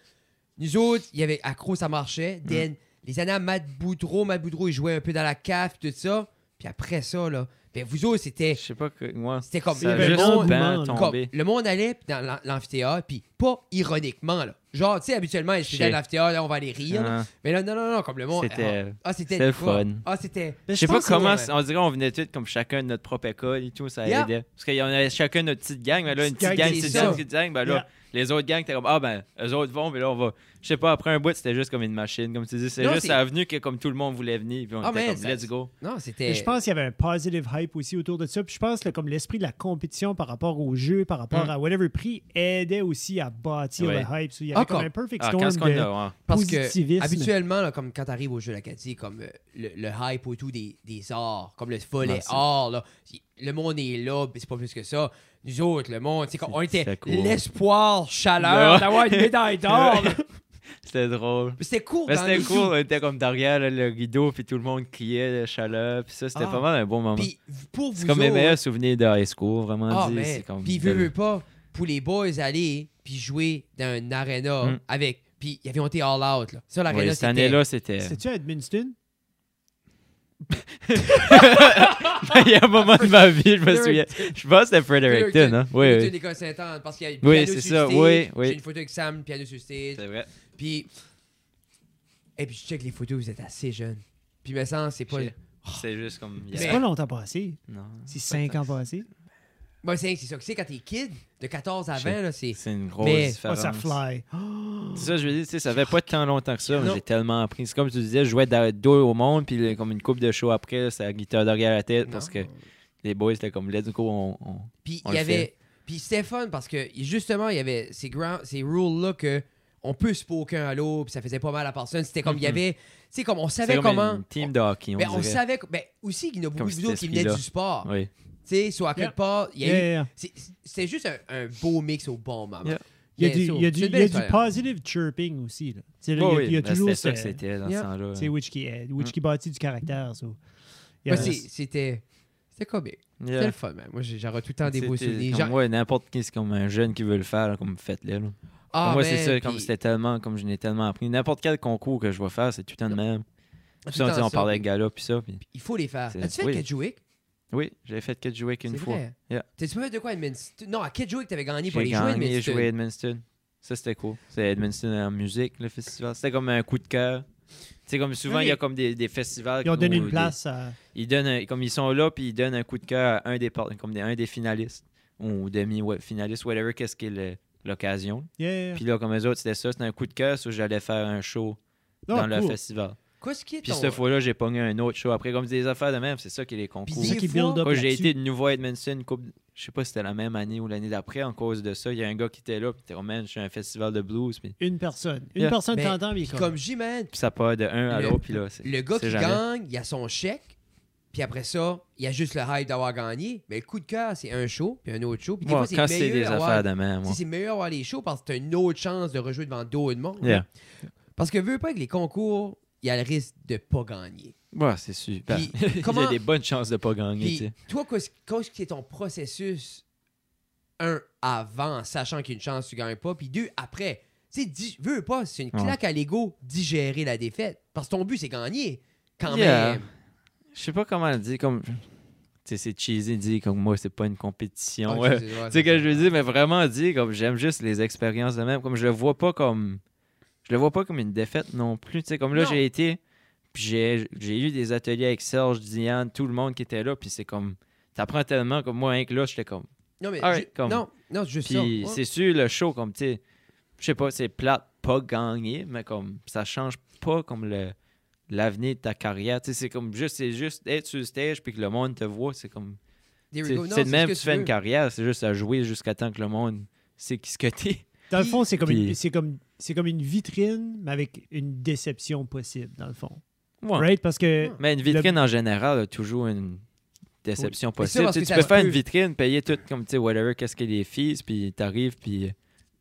nous autres, il y avait Accro, ça marchait. Mm. Then, les années à Matt Boudreau, Matt Boudreau, il jouait un peu dans la cave, tout ça. Puis après ça, là, ben vous autres, c'était. Je sais pas que moi. C'était comme Ça juste engouement, ben. Comme, le monde allait dans l'am- l'amphithéâtre, puis pas ironiquement, là. Genre, tu sais, habituellement, je suis dans l'amphithéâtre, là, on va aller rire. Ah, Mais là, non, non, non, comme le monde. C'était- Ah, c'était. c'était le quoi? fun. Ah, c'était. Mais Je sais pas comment, on dirait qu'on venait tous comme chacun de notre propre école et tout, ça Yeah. aidait. Parce qu'il y en avait chacun notre petite gang, mais là, une Petite gang, petite gang, petite gang, ben là, Yeah. les autres gangs, t'es comme, ah ben, eux autres vont, mais là, on va. Je sais pas, après un bout, c'était juste comme une machine, comme tu dis. C'est juste c'est- avenue que comme tout le monde voulait venir, puis on Ah, était man, comme, ça- let's go. Non, c'était. Je pense qu'il y avait un positive hype aussi autour de ça. Puis je pense que comme l'esprit de la compétition par rapport au jeu, par rapport Mm. à whatever prix, aidait aussi à bâtir Ouais. le hype. So, il y avait Ah, comme comme- un perfect Ah, storm de a, ouais. Parce que positivisme. habituellement, là, comme quand t'arrives au jeu l'Acadie, comme euh, le, le hype autour des, des arts, comme le volet c'est- art, là, le monde est là, mais c'est pas plus que ça. Nous autres, le monde, c'est comme on était l'espoir, chaleur d'avoir une médaille d'or. C'était drôle. Mais C'était cool. Mais dans c'était cool, on était comme derrière là, le rideau, puis tout le monde criait de chaleur, puis ça, c'était Ah. pas mal un bon moment. Puis pour vous C'est comme mes meilleurs souvenirs de high school, vraiment Ah, dit. mais, comme puis veut, veut pas, pour les boys aller puis jouer dans un arena Mm. avec. Puis ils avaient monté all out. Là. Ça, l'arena, cette c'était. année-là, c'était. C'était-tu à Edmundston? Il y a un moment de ma vie, je me souviens. Je pense que c'était Fredericton, hein? Oui, oui. parce qu'il y a Oui, c'est sur ça, stage. oui, oui. J'ai une photo avec Sam, piano sur stage. C'est vrai. Puis. Et puis je check les photos, vous êtes assez jeune. Puis me semble, c'est pas. C'est juste comme. Mais- C'est pas longtemps passé. Non. C'est cinq ans passé. Moi, c'est c'est ça. Tu sais, quand t'es kid, de 14 à 20, là, c'est. C'est une grosse Mais- Oh, différence. ça fly. C'est ça, je veux dire, tu sais, ça fait pas tant longtemps que ça, mais j'ai tellement appris. C'est comme tu disais, je jouais dos au monde, puis là, comme une coupe de show après, là, c'était la guitare derrière la tête, parce que les boys, c'était comme, let's go, on. on- Puis il y avait. Puis c'était fun parce que justement, il y avait ces, grands, ces rules-là que on peut se poker à l'eau, puis ça faisait pas mal à personne. C'était comme, il y Mhm. avait. Tu sais, comme on C'est savait comme comment. une team de hockey, on Ben, on savait. Ben, aussi, il y en a beaucoup Comme de cet vous autres qui venaient du sport. Oui. Tu sais, soit à quelque Yeah. part, il y a Yeah, eu. yeah, yeah. c'est- C'était juste un, un beau mix au bon moment. Yeah. Il y a du, il y a du, c'est y a positive chirping aussi. Là. Là, Oh il y a, oui, il y a ben, toujours c'était ça que c'était dans Yeah. ce temps-là. C'est Witch qui, euh, Witch Mm. qui bâtit du caractère. so. C'est- C'était. C'était comique. C'était Yeah. le fun, man. Moi, j'ai- j'aurai tout le temps des beaux C'était souvenirs. Genre- moi, n'importe qui, c'est comme un jeune qui veut le faire, là, comme faites-le. Ah, moi, c'est ça, comme puis- c'était tellement, comme je n'ai tellement appris. N'importe quel concours que je vais faire, c'est tout le temps de même. Puis ça, sais, temps on ça, parlait avec puis Gala, puis ça. puis- Il faut les faire. C'est- As-tu fait oui. Kedgewick? Oui, j'avais fait Kid Jouick une C'est fois. vrai. Yeah. T'as-tu pas fait de quoi, Edmundston? Non, à Kedgewick, t'avais gagné pour J'ai les jouer, gagné Edmundston. jouer Edmundston. Ça, c'était cool. C'est Edmundston en musique, le festival. C'était comme un coup de cœur. Tu sais, comme souvent, il y a comme des, des festivals. Ils ont qui donné une place à. ils donnent un- comme ils sont là, puis ils donnent un coup de cœur à un des, par- comme des, un des finalistes. ou demi-finaliste, whatever, qu'est-ce qui est le- l'occasion. Yeah. Puis là, comme eux autres, c'était ça, c'était un coup de cœur, où j'allais faire un show dans le festival. Qu'est-ce qui est Puis ton... cette fois-là, j'ai pogné un autre show après, comme des affaires de même, c'est ça qui est les concours. C'est ça qui build up Moi, j'ai été de nouveau à Edmondson, une couple- je sais pas si c'était la même année ou l'année d'après, en cause de ça. Il y a un gars qui était là, puis il était, oh man, je suis à un festival de blues, puis, Une personne. Une Yeah. personne Mais- t'entend, mais il est Puis comme... comme J, man, puis ça part de un à l'autre, puis là, le gars qui jamais. gagne, il a son chèque, puis après ça, il y a juste le hype d'avoir gagné. Mais le coup de cœur, c'est un show, puis un autre show. Puis des fois, c'est quand c'est meilleur des d'avoir- affaires de même, Tu moi. c'est meilleur d'avoir les shows parce que t'as une autre chance de rejouer devant d'autres monde. Yeah. Parce que veux pas que les concours, il y a le risque de pas gagner. Ouais, c'est super. Puis, Il y comment- a des bonnes chances de pas gagner, tu Puis toi, qu'est-ce qui est ton processus, un, avant, sachant qu'il y a une chance que tu gagnes pas, puis deux, après. Tu sais, veux pas, c'est une Ouais. claque à l'ego digérer la défaite. Parce que ton but, c'est gagner. Quand Yeah. même. Je sais pas comment le dire, comme... Tu sais, c'est cheesy de dire comme moi, c'est pas une compétition. Ah, Tu sais que je veux dire, mais vraiment dire comme j'aime juste les expériences de même. Comme je le vois pas comme. Je le vois pas comme une défaite non plus. Tu sais, comme là, j'ai été. Puis j'ai eu des ateliers avec Serge, Diane, tout le monde qui était là. Puis c'est comme. T'apprends tellement comme moi, hein, que là, j'étais comme. Non, mais comme- non, non. Puis c'est sûr, le show, comme tu sais. Je sais pas, c'est plate, pas gagner, mais comme ça change pas comme le l'avenir de ta carrière. Tu sais, c'est comme juste, c'est juste être sur le stage puis que le monde te voit. C'est comme. C'est de ce même que que tu fais veux. une carrière, c'est juste à jouer jusqu'à temps que le monde sait qui ce que t'es. Dans le fond, c'est comme, une, Puis- c'est comme, c'est comme une vitrine, mais avec une déception possible, dans le fond. Ouais. Right? Parce que... Mais une vitrine en général a toujours une déception possible. Tu que peux faire peut. une vitrine, payer tout comme tu sais, whatever, qu'est-ce qu'il y a des fees, puis t'arrives, puis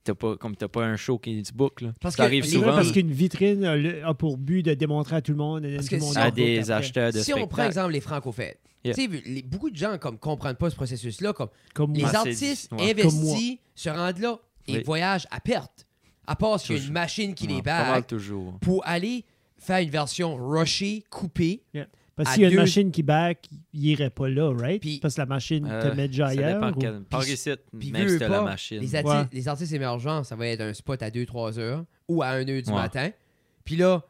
t'as pas, comme t'as pas un show qui se book. Là. Parce ça que arrive souvent parce qu'une vitrine a, pour but de démontrer à tout le monde. tout à des après. acheteurs de Si on prend exemple les franco-fêtes, Yeah. tu sais, vu- les- beaucoup de gens comme comprennent pas ce processus-là, comme Comme les moi. Ah, artistes ouais. Investis se rendent là et Oui. voyagent à perte. À part s'il y a une machine qui Ouais, les bat toujours. pour aller faire une version rushée, coupée. Parce qu'il y a une machine qui back, il irait pas là, right? Puis- parce que la machine Euh, te met déjà ça ailleurs. dépend ou- quel. Par ici, même si t'as la pas, machine. Les, arti- Ouais. les artistes émergents, ça va être un spot à 2-3 heures ou à 1 heure du Ouais. matin. Puis là,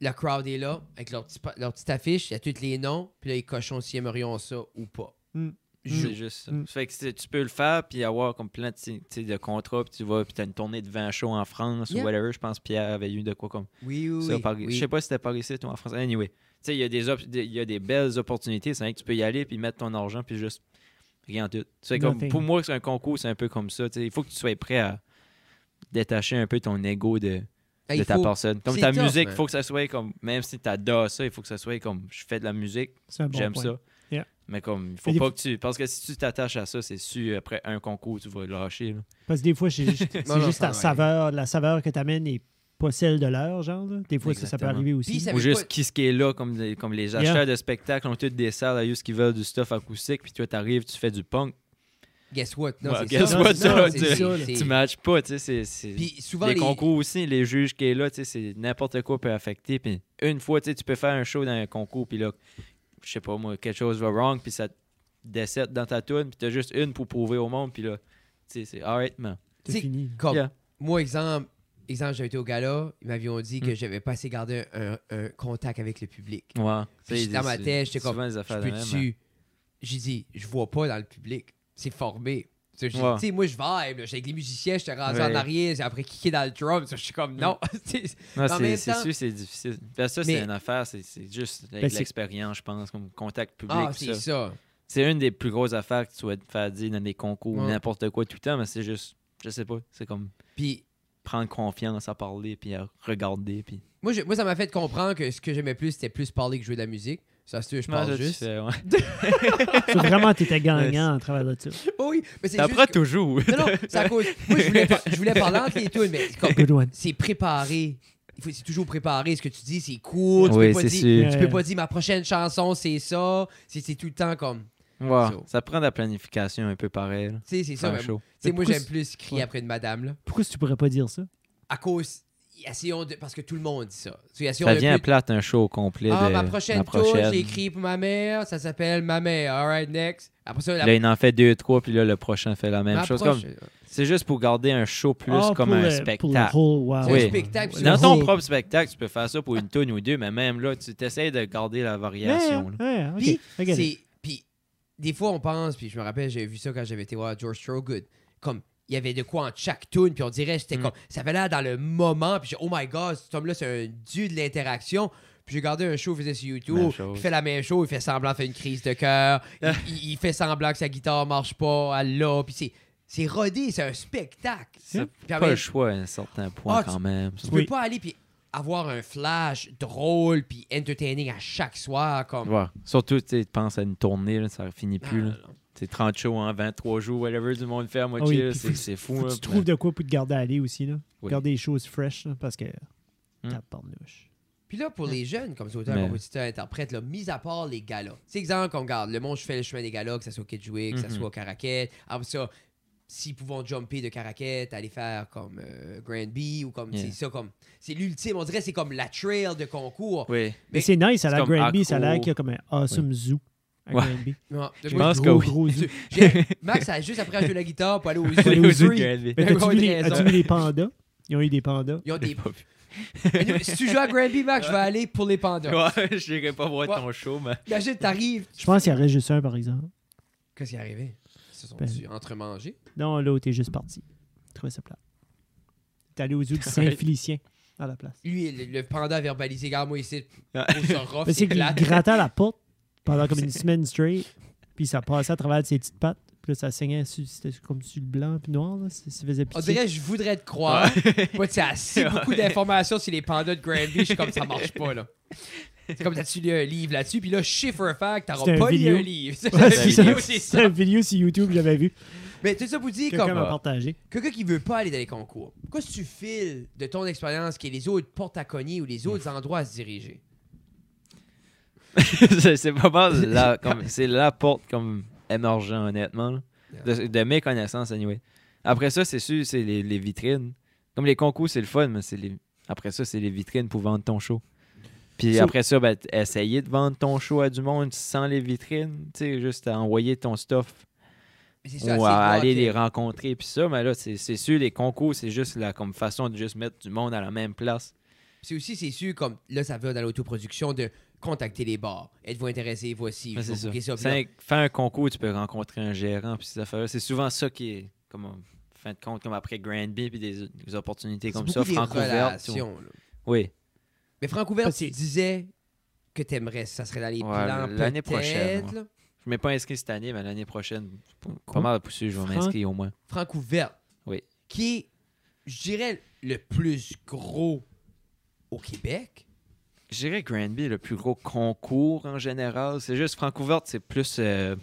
le crowd est là avec leur, petit pa- leur petite affiche, il y a tous les noms, puis là, ils cochent si ils aimerions ça ou pas. Mm. C'est juste ça. Mm. Ça fait que tu peux le faire puis avoir comme plein de, contrats puis tu vas puis t'as une tournée de 20 shows en France Yeah. ou whatever. Je pense que Pierre avait eu de quoi comme Oui, oui, ça. oui. par- oui. Je sais pas si c'était par ici ou en France. Anyway, sais, il y, a des op- des- il y a des belles opportunités. C'est vrai que tu peux y aller puis mettre ton argent puis juste rien tout. C'est comme, Nothing. pour moi, c'est un concours, c'est un peu comme ça. tu sais. Il faut que tu sois prêt à détacher un peu ton ego de, Hey, de il ta faut- personne. Comme c'est ta tough, musique, il man. faut que ça soit comme, même si tu adores ça, il faut que ça soit comme, je fais de la musique, C'est un bon j'aime point. ça. Yeah. Mais comme, il faut Mais pas que tu. Parce que si tu t'attaches à ça, c'est sûr, après un concours, tu vas le lâcher. là. Parce que des fois, c'est juste, c'est Non, non, juste ça saveur. La saveur que tu amènes n'est pas celle de l'heure, genre. là. Des fois, ça, ça peut arriver aussi. Puis Ou juste pas- qui ce qui est là, comme, les- comme les acheteurs de spectacles ont toutes des salles à eux qui veulent du stuff acoustique, puis toi, t'arrives, tu fais du punk. Guess what? Non, Ouais, guess ça. what, Non, tu- ça, Tu matches pas, tu sais. c'est- Puis souvent, les, les, concours aussi, les juges qui est là, tu sais, c'est n'importe quoi peut affecter. Puis une fois, tu sais, tu peux faire un show dans un concours, puis là, je sais pas moi, quelque chose va wrong, puis ça te décède dans ta tune, puis t'as juste une pour prouver au monde, puis là, tu sais, c'est alright, man. C'est c'est fini. comme, Yeah. moi, exemple, exemple j'avais été au gala, ils m'avaient dit que Mm. j'avais pas assez gardé un, un contact avec le public. Ouais. Puis C'est- dans ma c'est- tête, j'étais comme, Je affaires de même, hein. J'ai dit, je vois pas dans le public. C'est formé. Tu sais, Ouais. moi, je vibe. J'étais avec les musiciens, j'étais rendu Ouais. en arrière, j'ai après kické dans le drum. Je suis comme, non. Non, c'est sûr, c'est difficile. Parce que ça, c'est une affaire, c'est c'est juste avec Ben, l'expérience, je pense, comme contact public. ah, c'est ça. ça. C'est une des plus grosses affaires que tu te faire dire dans des concours, Ouais. n'importe quoi tout le temps, mais c'est juste, je sais pas, c'est comme Puis, prendre confiance à parler, puis à regarder, puis... moi, je- moi, ça m'a fait comprendre que ce que j'aimais plus, c'était plus parler que jouer de la musique. Ça, c'est je parle juste. fais, ouais. C'est vraiment, tu étais gagnant à travers de ça. oui, mais c'est T'apprends que- toujours. Non, non, c'est à cause. Moi, je voulais, par- je voulais parler entre les tunes, mais c'est comme. Good one. C'est préparé. Il faut, c'est toujours préparé. Ce que tu dis, c'est cool. Tu Oui, peux pas dire. sûr. Tu peux pas dire ma prochaine chanson, c'est ça. C'est, c'est tout le temps comme. So. ça prend de la planification un peu pareil. là. Tu sais, c'est ça. Mais- moi, pourquoi j'aime plus crier Ouais. après une madame, là. Pourquoi tu pourrais pas dire ça? À cause. Essayons de. Parce que tout le monde dit ça. Essayons Ça plus- plate un show au complet Ah, de ma prochaine prochaine. j'ai écrit pour ma mère. Ça s'appelle Ma mère. Alright, next. Après ça, la Là, il en fait deux, trois, puis là, le prochain fait la même ma chose. proche- Comme, c'est juste pour garder un show plus Ah, comme pour un le- spectacle. Pour le whole, wow, C'est un Oui. spectacle, Dans ton whole- propre spectacle, tu peux faire ça pour une tonne ou deux, mais même là, tu t'essayes de garder la variation. yeah. Puis, get it. c'est. Puis, des fois, on pense, puis je me rappelle, j'avais vu ça quand j'avais été voir George Thorogood, comme il y avait de quoi entre chaque tune, puis on dirait c'était Mm. comme ça avait l'air dans le moment, puis j'ai oh my god, cet homme-là c'est un dieu de l'interaction. Puis j'ai regardé un show qu'il faisait sur YouTube, il fait la même chose, il fait semblant de faire une crise de cœur, il, il- il fait semblant que sa guitare marche pas, elle l'a, puis c'est c'est rodé, c'est un spectacle. En Pas le choix à un certain point Ah, quand même. tu Oui. peux pas aller puis avoir un flash drôle puis entertaining à chaque soir comme Ouais. Surtout, tu penses à une tournée, là, ça finit Ah, plus. là. non. C'est 30 shows en 23 jours, whatever, du monde fait à Ah oui, moitié. là, puis c'est fou. Faut que là. tu trouves de quoi pour te garder à aller aussi. Là. Oui. Garder les choses fresh là, parce que. Hmm. Tabarnouche. Puis là, pour les jeunes, comme ça, auteurs, Mais- compositeurs, interprètes, là, mis à part les galas. C'est exemple qu'on regarde, le monde, je fais le chemin des galas, que ça soit au Kedgewick, que ça Mhm. soit au Caraquet. Après ça, s'ils pouvaient jumper de Caraquet, aller faire comme euh, Grand B ou comme, Yeah. c'est ça, comme, c'est l'ultime, on dirait, c'est comme la trail de concours. Oui. Mais, Mais- c'est nice, à la comme Granby, ça a l'air qu'il y a comme un awesome zoo à Ouais. Granby. Non, Je pense gros, que oui. gros zoo. Max a juste appris à jouer la guitare pour aller au Aller zoo. au Aux zoo. Mais t'as-tu vu, les- raison. as-tu vu les pandas? Ils ont eu des pandas. Ils ont des... nous, si tu joues à Grand B, Max, je vais aller pour les pandas. Ouais, je n'irai pas voir Ouais. ton show, mais. Imagine, t'arrives. Je pense qu'il y reste juste un, par exemple. Qu'est-ce qui est arrivé? Se sont Ben- entre-mangés. Non, l'autre est juste parti. Je trouvais ça plat. T'es allé au zoo du Saint-Félicien à la place. Lui, le, le panda a verbalisé, regarde moi ici, Mais c'est qu'il grattait à la porte pendant comme une semaine straight, puis ça passait à travers ses petites pattes, puis là, ça saignait c'était comme sur le blanc puis noir, là. Ça, ça faisait On pitié. dirait, je voudrais te croire. Moi, tu as assez beaucoup d'informations sur les pandas de Granby, je suis comme, ça marche pas, là. C'est comme, t'as-tu lu un livre là-dessus, puis là, chiffre fact, t'auras pas lu un livre. C'est une c'est ça. vidéo, c'est C'est ça. une vidéo sur YouTube que j'avais vu. Mais tout ça pour dire, Quelqu'un comme, m'a partagé. quelqu'un qui veut pas aller dans les concours, quoi si tu files de ton expérience qui est les autres portes à cogner ou les autres endroits à se diriger? c'est pas mal la, comme- c'est la porte comme émergent honnêtement de, de mes connaissances anyway. Après ça c'est sûr c'est les, les vitrines. Comme les concours c'est le fun mais c'est les après ça c'est les vitrines pour vendre ton show. Puis après ça ben, essayer de vendre ton show à du monde sans les vitrines, tu sais juste à envoyer ton stuff ou à aller les rencontrer puis ça mais là c'est sûr les concours c'est juste la comme façon de juste mettre du monde à la même place. C'est aussi, c'est sûr, comme là, ça va dans l'autoproduction de contacter les bars. Êtes-vous intéressé? Voici. Ça. ça. Là, un- Faire un concours, tu peux rencontrer un gérant puis. C'est souvent ça qui est, comme en fin de compte, comme après Granby puis des, des opportunités comme ça, là. Oui, Mais Franck Ouvert, tu que- disais que t'aimerais, ça serait dans les Ouais, plans l'année prochaine, là. je ne m'ai pas inscrit cette année, mais l'année prochaine, pas- mal poussé, je vais m'inscrire au moins. Franck Ouvert. Oui. Qui est, je dirais, le plus gros au Québec. Je dirais que Granby est le plus gros concours en général. C'est juste franco-ouverte, c'est plus euh,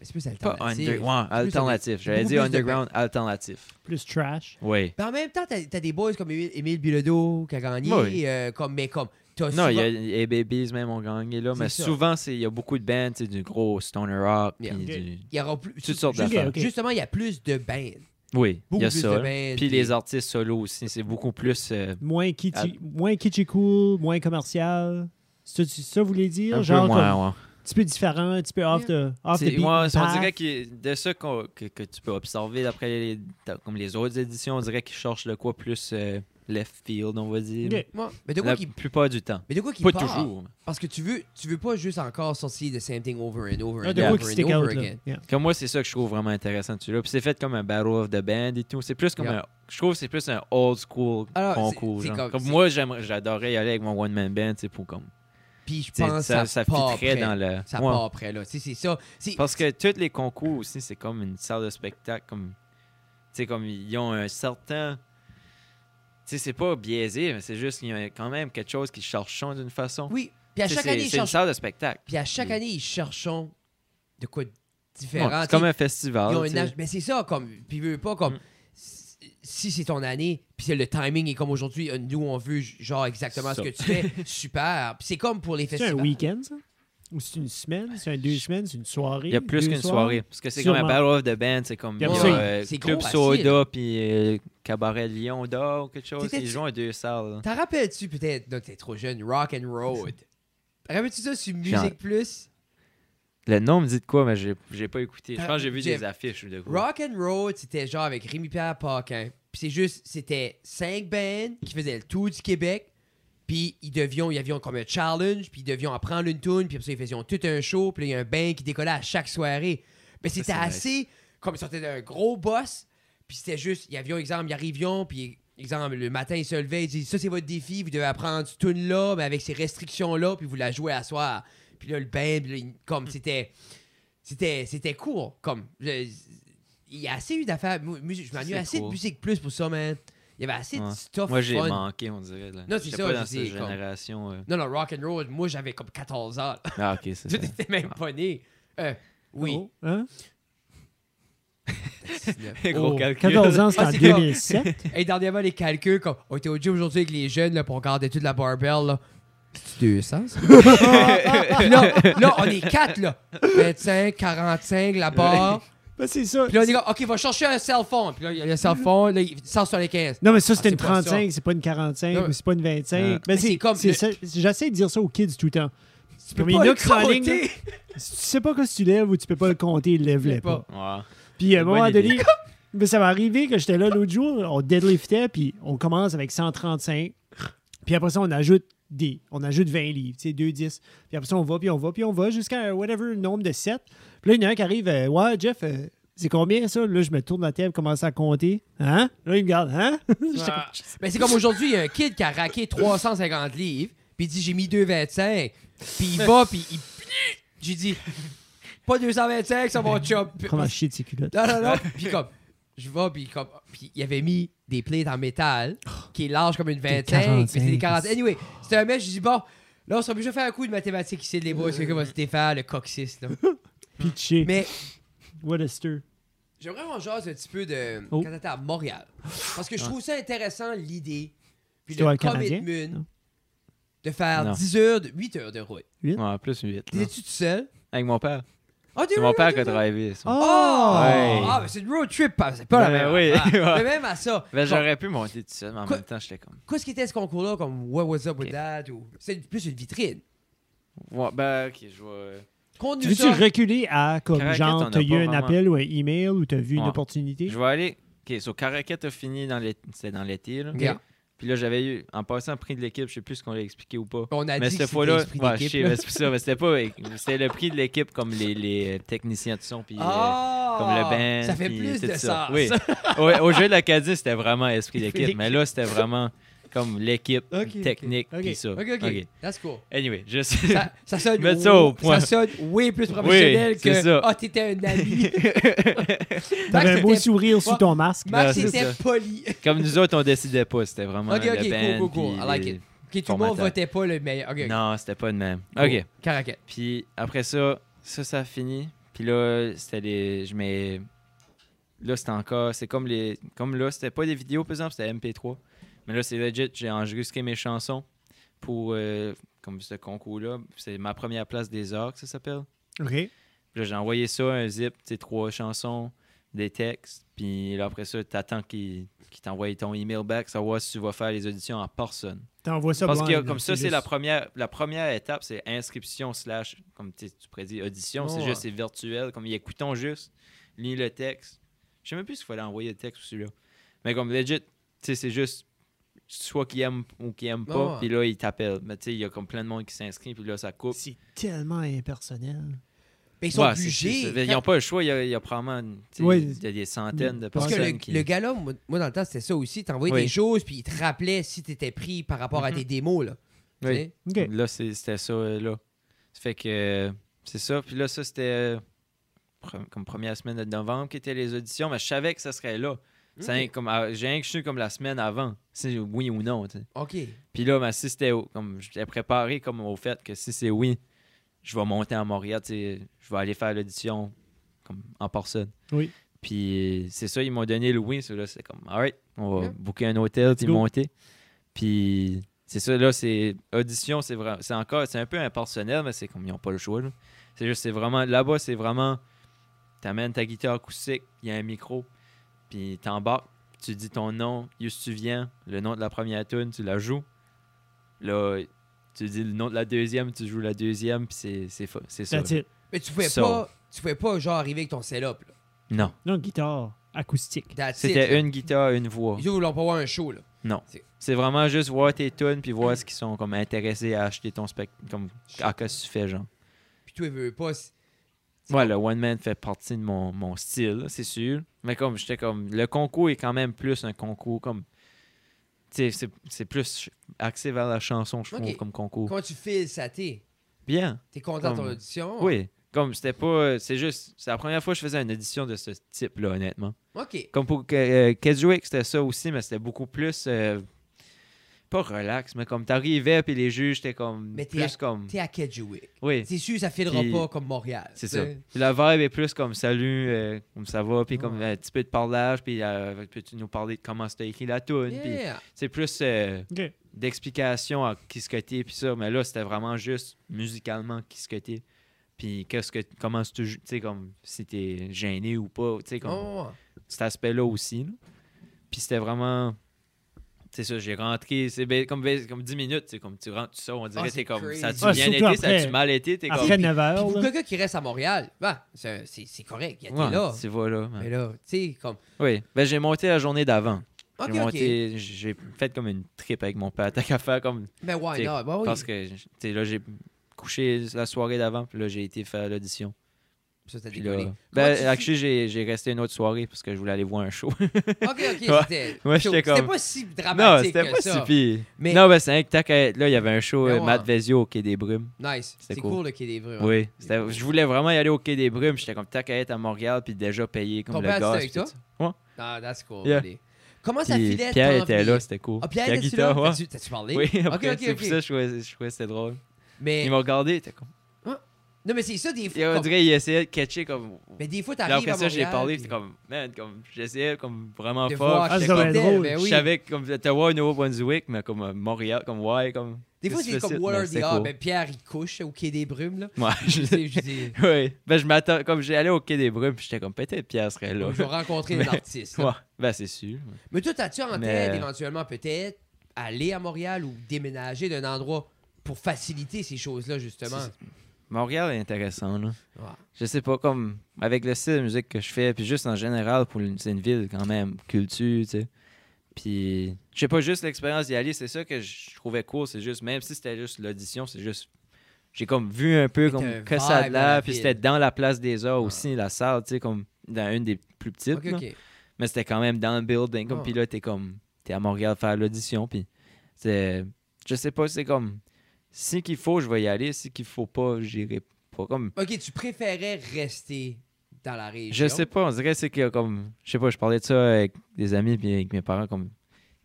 c'est plus pas alternatif. under, ouais, alternatif. J'allais beaucoup dire plus de underground alternatif. Plus trash. Oui. Mais en même temps, t'as as des boys comme Émile, Bilodeau qui a gagné. Oui. euh, comme, mais comme, t'as Non, il y a les Babies même ont gagné là, mais ça. souvent c'est- il y a beaucoup de bands, c'est du gros stoner rock, Yeah. du- il y aura plus. toutes sortes juste- d'affaires. Justement, il y a plus de bands. Oui, il Beaucoup y a plus ça. de là. bands. Puis les artistes solo aussi, c'est beaucoup plus euh, Moins kitschy, moins kitschy cool, moins commercial. C'est ça, ça vous voulez dire? un Genre peu comme moins. un ouais. Petit peu différent, un petit peu off the, off the beat ouais, on dirait que de ça qu'on- que, que tu peux observer d'après les, comme les autres éditions, on dirait qu'ils cherchent le quoi plus euh, left field, on va dire. Ouais. Mais de quoi La qui plupart du temps. mais de quoi qui Pas part? toujours. Parce que tu veux, tu veux pas juste encore sortir the same thing over and over Ah, and over and over out, again. Yeah. Comme moi, c'est ça que je trouve vraiment intéressant dessus. Puis c'est fait comme un battle of the band et tout. C'est plus comme Yeah. un. Je trouve que c'est plus un old school Alors, concours. genre. comme- Comme, moi, j'aimerais, j'adorais y aller avec mon one man band, pour comme. Puis je pense ça, que ça ça, après. dans le. Ça Ouais. part après, là. C'est ça. Parce que tous les concours aussi, c'est comme une salle de spectacle. Comme, tu sais, comme ils ont un certain. Tu sais, c'est pas biaisé, mais c'est juste qu'il y a quand même quelque chose qui cherchent d'une façon. Oui. Puis à chaque année, ils c'est une cherchent. salle de spectacle. Puis à chaque Oui. année, ils cherchent de quoi Ouais, différent. c'est comme un festival. Mais c'est ça, comme. Puis pas comme. Mm. Si- c'est ton année, puis c'est le timing est comme aujourd'hui, euh, nous on veut genre exactement ce que tu fais, super. Puis c'est comme pour les C'est un festivals. week-end, ça? Ou c'est une semaine? C'est un deux semaines? C'est une soirée? Il y a plus qu'une soirée. Parce que c'est comme un. Battle of the Band. C'est comme Il y a il y a, ça. euh, C'est Club. Soda puis euh, Cabaret Lyon d'or ou quelque chose. Ils jouent à deux salles. T'en rappelles-tu peut-être, là t'es trop jeune, Rock and Road? T'en rappelles-tu ça sur Musique Plus? Le nom me dit de quoi, mais j'ai j'ai pas écouté. Je Ah, pense que j'ai vu Jeff, des affiches ou de quoi. Rock and Road, c'était genre avec Rémi Pierre Paquin. Puis c'est juste, c'était cinq bands qui faisaient le tour du Québec. Puis ils devions, ils avaient comme un challenge, puis ils devions apprendre une tune, puis après ça, ils faisaient tout un show, puis là, il y a un bain qui décollait à chaque soirée. Mais c'était c'est nice. assez, comme ils sortaient d'un gros boss, puis c'était juste, il y avait, exemple, ils arrivions, puis exemple, le matin, ils se levaient, ils disaient, ça, c'est votre défi, vous devez apprendre cette tune-là, mais avec ces restrictions-là, puis vous la jouez à soir. Puis là, le bain, puis là, il- comme, c'était, c'était, c'était cool, comme, je- il y a assez eu d'affaires, mu- musique, je m'ennuie C'est assez de musique plus pour ça, man. Il y avait assez de Ouais. stuff Moi, j'ai fun. manqué, on dirait. Là. Non, c'est J'étais ça, pas dans sais, cette comme- génération. euh. Non, non, rock and roll, moi, j'avais comme 14 ans. Ah, ok, c'est ça. J'étais même pas né. Euh, oui. Oh, hein? Gros Oh, calcul. 14 ans, c'est Ah, en c'est comme- 2007. Et dernièrement, les calculs, comme on était au gym aujourd'hui avec les jeunes, là, pour regarder toute la barbell, là. C'est 200, ça? Puis là, là, on est 4, là. 25, 45, la barre. Ben, c'est ça. Puis là, on dit, OK, va chercher un cell phone. Puis là, il y a le cell phone, là, il- 175. Non, mais ça, c'était Ah, une c'est pas ça. 35, c'est pas une 45, Non, mais- ou c'est pas une 25. Ah. Ben, Mais c'est c'est comme c'est le- ça- J'essaie de dire ça aux kids tout le temps. Tu peux pas il le compter. Si tu sais pas que tu lèves ou tu peux pas le compter, lève-les sais pas. pas. Ouais. Puis à un Bonne moment idée. donné, ben, ça va arriver que j'étais là l'autre jour, on deadliftait, puis on commence avec 135. Puis après ça, on ajoute des, on ajoute 20 livres, tu sais, 2, 10. Puis après ça, on va, puis on va, puis on va jusqu'à whatever le nombre de 7. Puis là, il y en a un qui arrive, euh, ouais, Jeff, euh, c'est combien ça? Là, je me tourne la tête, commence à compter. Hein? Là, il me regarde, hein? Ah. Mais c'est comme aujourd'hui, il y a un kid qui a raqué 350 livres, puis il dit j'ai mis 225. Puis il va, puis il. J'ai dit pas 225, ça mon chum. Prends ma chier de ses culottes. Non, non, non. Puis comme, je vais, puis comme, puis il avait mis des plates en métal qui est large comme une 25. mais c'est des 40. 45. Anyway, c'était un mec, je dis bon, là, on sera obligé de faire un coup de mathématiques ici, les boys. C'est comme Stéphane, le coccyx, là. Pitché. Mais What a stir. j'aimerais qu'on jase un petit peu de Oh. quand t'étais à Montréal. Parce que je trouve ça intéressant, l'idée, puis le commitment de faire Non. 10 heures, de, 8 heures de route. Ouais, plus 8. T'étais-tu tout seul? Avec mon père. T'es C'est mon père qui a drivé. ça. Oh! Ah, Ouais. ah, mais c'est une road trip, pas- c'est pas la Ben même oui. Mais même à ça. Ben, genre, j'aurais pu monter tout seul, mais en Quoi- même temps, j'étais comme. Qu'est-ce qui était ce concours-là, comme What was up with that? Ou... C'est plus une vitrine? Ouais, ben, ok, je vois. Tu Conte-nous veux-tu reculer à comme genre, t'as eu un vraiment- appel ou un email ou t'as vu une opportunité? Je vais aller. Ok, so Caracat a fini dans l'été. C'était dans l'été, là. Yeah. Puis là, j'avais eu, en passant, prix de l'équipe, je sais plus ce qu'on l'a expliqué ou pas. On a mais dit cette que fois-là, ouais, mais c'est c'était pas. C'était le prix de l'équipe comme les, les techniciens de son, puis euh, Ah! comme le band. Ça fait plus de ça. sens. Oui. au, au jeu de l'Acadie, c'était vraiment Esprit d'équipe, mais là, c'était vraiment comme l'équipe technique, Ok. puis ça. Ok, ok. That's cool. Anyway, juste. Ça, ça sonne, Mettre ça au point. ça sonne way plus professionnel Oui, que ça. Ah, t'étais un ami. T'avais un beau sourire sous ton masque. Max c'est était ça. poli. comme nous autres, on décidait pas. C'était vraiment Ok, le ok, cool, band. cool, cool. I like it. Ok, tout le monde votait pas le meilleur. Non, c'était pas de même. OK. Caracat. Puis après ça, ça, ça a fini. Puis là, c'était les. Je mets. Là, c'était encore. C'est comme les. Comme là, c'était pas des vidéos, par exemple, c'était MP3. Mais là, c'est legit. J'ai enregistré mes chansons pour. euh, comme ce concours-là. C'est ma première place des que ça s'appelle. OK. Puis là, j'ai envoyé ça, un zip, trois chansons, des textes. Puis là, après ça, t'attends qu'il qu'il t'envoie ton email back, savoir si tu vas faire les auditions en personne. T'envoies ça Parce que comme ça, c'est juste- la première, la première étape, c'est inscription slash, comme tu dire, audition. Oh, c'est ouais. juste, c'est virtuel. Comme, écoutons juste, lis le texte. Je sais même plus s'il fallait envoyer le texte ou celui-là. Mais comme legit, tu sais, c'est juste soit qui aime ou qui aime Oh, pas, ouais. puis là, il t'appelle. Mais tu sais, il y a comme plein de monde qui s'inscrit, puis là, ça coupe. C'est tellement impersonnel. Mais ils sont Ouais, obligés. c'est- Ils n'ont pas le choix. Il y a, il y a probablement tu il y a des centaines de Parce que personnes le, qui. le gars-là, moi, moi, dans le temps, c'était ça aussi. T'envoyais Oui. des choses, puis il te rappelait si t'étais pris par rapport à Mhm. tes démos, là. Tu Oui. Là, c'est- c'était ça, euh, là. Ça fait que euh, c'est ça. Puis là, ça, c'était euh, comme première semaine de novembre qui étaient les auditions, mais je savais que ça serait là. C'est un- comme, ah, J'ai rien que su comme la semaine avant, si oui ou non. OK. Puis là, ben, si c'était comme j'étais préparé comme au fait que si c'est oui, je vais monter à Montréal, tu sais, je vais aller faire l'audition comme en personne. Oui. Puis c'est ça, ils m'ont donné le oui. là, c'est comme, alright, on va Yeah. booker un hôtel, puis monter. Puis c'est ça, là, c'est audition, c'est vraiment, c'est encore, c'est un peu impersonnel, mais c'est comme ils n'ont pas le choix. là. C'est juste, c'est vraiment, là-bas, c'est vraiment, t'amènes ta guitare acoustique, il y a un micro, puis t'embarques, tu dis ton nom, où tu viens, le nom de la première tune, tu la joues. Là, tu dis le nom de la deuxième, tu joues la deuxième, puis c'est, c'est, fa- c'est ça. Mais tu pouvais So. pas, tu pouvais pas, genre, arriver avec ton setup, là. Non. Non, guitare acoustique. That's it, là. C'était une guitare, une voix. Ils voulaient pas voir un show, là. Non. C'est- C'est vraiment juste voir tes tunes puis voir ce qu'ils sont comme intéressés à acheter ton spectacle. Comme, à quoi tu fais, genre. Puis toi, il veut pas. Ouais, le one man fait partie de mon, mon style, là, c'est sûr. Mais comme j'étais comme. Le concours est quand même plus un concours comme. Tu sais, c'est- plus axé vers la chanson, je trouve, comme concours. Comment tu files ça t'es? Bien. T'es content de ton audition? Oui. Comme c'était pas. C'est juste. C'est la première fois que je faisais une édition de ce type-là, honnêtement. OK. Comme pour euh, Keswick, c'était ça aussi, mais c'était beaucoup plus. euh, pas relax, mais comme t'arrivais, puis les juges, t'es comme. Mais t'es plus à- comme. T'es à Kedgewick. Oui. C'est sûr, ça filera Puis- pas comme Montréal. C'est ça. Puis la vibe est plus comme salut, euh, comme ça va, puis comme Ouais. un petit peu de parlage, puis euh, peux-tu nous parler de comment as écrit la tune, puis c'est plus euh, d'explication à qui ce que t'es, puis ça, mais là c'était vraiment juste musicalement qui ce que t'es, puis qu'est-ce que comment tu tu sais comme si t'es gêné ou pas, tu sais comme Oh, cet aspect-là aussi. là. Puis c'était vraiment. C'est ça, j'ai rentré, c'est ben- comme, ben- comme 10 minutes, c'est comme tu rentres, tu sors, on dirait Ah, c'est comme. crazy. Ça a-tu Ah, bien été, ça après- a-tu mal été, t'es comme. Après 9 Puis heures, pour quelqu'un qui reste à Montréal, ben, c'est correct. Il y a Ouais, là. tu vas là. Mais là, tu sais, comme. Oui, ben j'ai monté la journée d'avant. OK, J'ai monté, j'ai fait comme une trip avec mon père, tant qu'à faire comme. Mais why T'sais, not? Ben oui. Parce que, tu sais, là, j'ai couché la soirée d'avant, puis là, j'ai été faire l'audition. Ça, t'as décollé. là, ben, tu- actually, j'ai, j'ai resté une autre soirée parce que je voulais aller voir un show. OK, OK, c'était. Ouais, comme- C'était pas si non, dramatique c'était que pas ça. si pire. Mais Non, ben, c'est un que être là, il y avait un show, euh. Matt Vezio au Quai des Brumes. nice. C'était C'est cool. cool le Quai des Brumes. Oui, c'était- je voulais vraiment y aller au Quai des Brumes. J'étais comme tant qu'à être à Montréal, puis déjà payé comme Ton le c'était avec ça. Ah, that's cool. Yeah. buddy. Comment ça Puis filait Pierre était là, c'était cool. Ah, Pierre, était-tu là? T'as-tu parlé? Oui, Ok, ok, c'est pour ça, je trouvais, je trouvais que c'était drôle. Mais, Il m'a regardé, était comme. Non, mais c'est ça, des Et fois. on comme- dirait qu'il essayait de catcher comme. Mais des fois, t'arrives après à ça, j'ai Montréal, parlé, puis c'était comme, man, comme, j'essayais comme vraiment de fort. voir Ah, comme- drôle. ben Je savais comme Ottawa, Nouveau-Brunswick, mais comme euh, Montréal, comme ouais, comme. Des fois, plus c'est comme are the cool. Ben, Pierre, il couche au Quai des Brumes, là. Ouais, Je je sais, je dis, Oui, ben je m'attends, comme j'ai allé au Quai des Brumes, puis j'étais comme peut-être Pierre serait là. je vais rencontrer Mais- un artiste. là. Ouais, ben c'est sûr. Mais toi, t'as-tu en Mais- tête, éventuellement, peut-être, aller à Montréal ou déménager d'un endroit pour faciliter ces choses-là, justement? Montréal est intéressant, là. Ouais. Je sais pas, comme avec le style de musique que je fais, puis juste en général, pour c'est une ville quand même, culture, tu sais. Puis, je sais pas, juste l'expérience d'y aller, c'est ça que je trouvais cool, c'est juste, même si c'était juste l'audition, c'est juste. J'ai comme vu un peu comme un que ça la l'air, puis c'était dans la place des arts Ah. aussi, la salle, tu sais, comme dans une des plus petites. Là. Mais c'était quand même dans le building. Comme, Ah. Puis là, t'es comme. T'es à Montréal faire l'audition. Puis c'est. Je sais pas, c'est comme. Si qu'il faut, je vais y aller. Si qu'il faut pas, j'irai pas. Comme. Ok, tu préférais rester dans la région? Je sais pas, on dirait c'est que comme. Je sais pas, je parlais de ça avec des amis puis avec mes parents. Comme.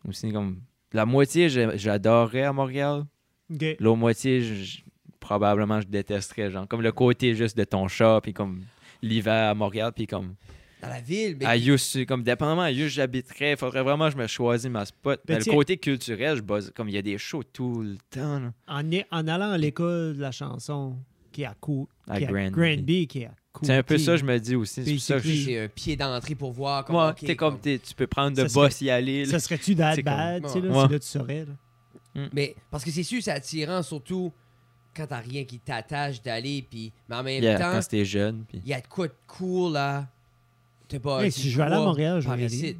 Aussi, comme. La moitié, j'adorerais à Montréal. OK. L'autre moitié, je- probablement, je détesterais. Genre, comme le côté juste de ton chat. Puis comme. L'hiver à Montréal. Puis comme. Dans la ville, mais... À Yus, comme dépendamment à Yus, j'habiterais. Il faudrait vraiment que je me choisisse ma spot. Ben, Mais le côté culturel, je buzz, comme il y a des shows tout le temps. là. En, y- en allant à l'école de la chanson, qui est à, Cou À qui est à Granby. Granby, qui est à C'est un peu ça, je me dis aussi. C'est pour ça que je- un pied d'entrée pour voir comment... Ok, t'es comme, t'es- tu peux prendre de Ça boss y aller. là. Ça serait-tu that C'est comme- bad, tu sais, là, Ouais. si là, tu saurais, là. Mais parce que c'est sûr, c'est attirant, surtout quand t'as rien qui t'attache d'aller, puis... Mais en même Yeah, temps, quand c'était jeune. puis- il y a de quoi de cool, là. T'es pas... Hey, tu si je veux aller à Montréal, je vais y aller.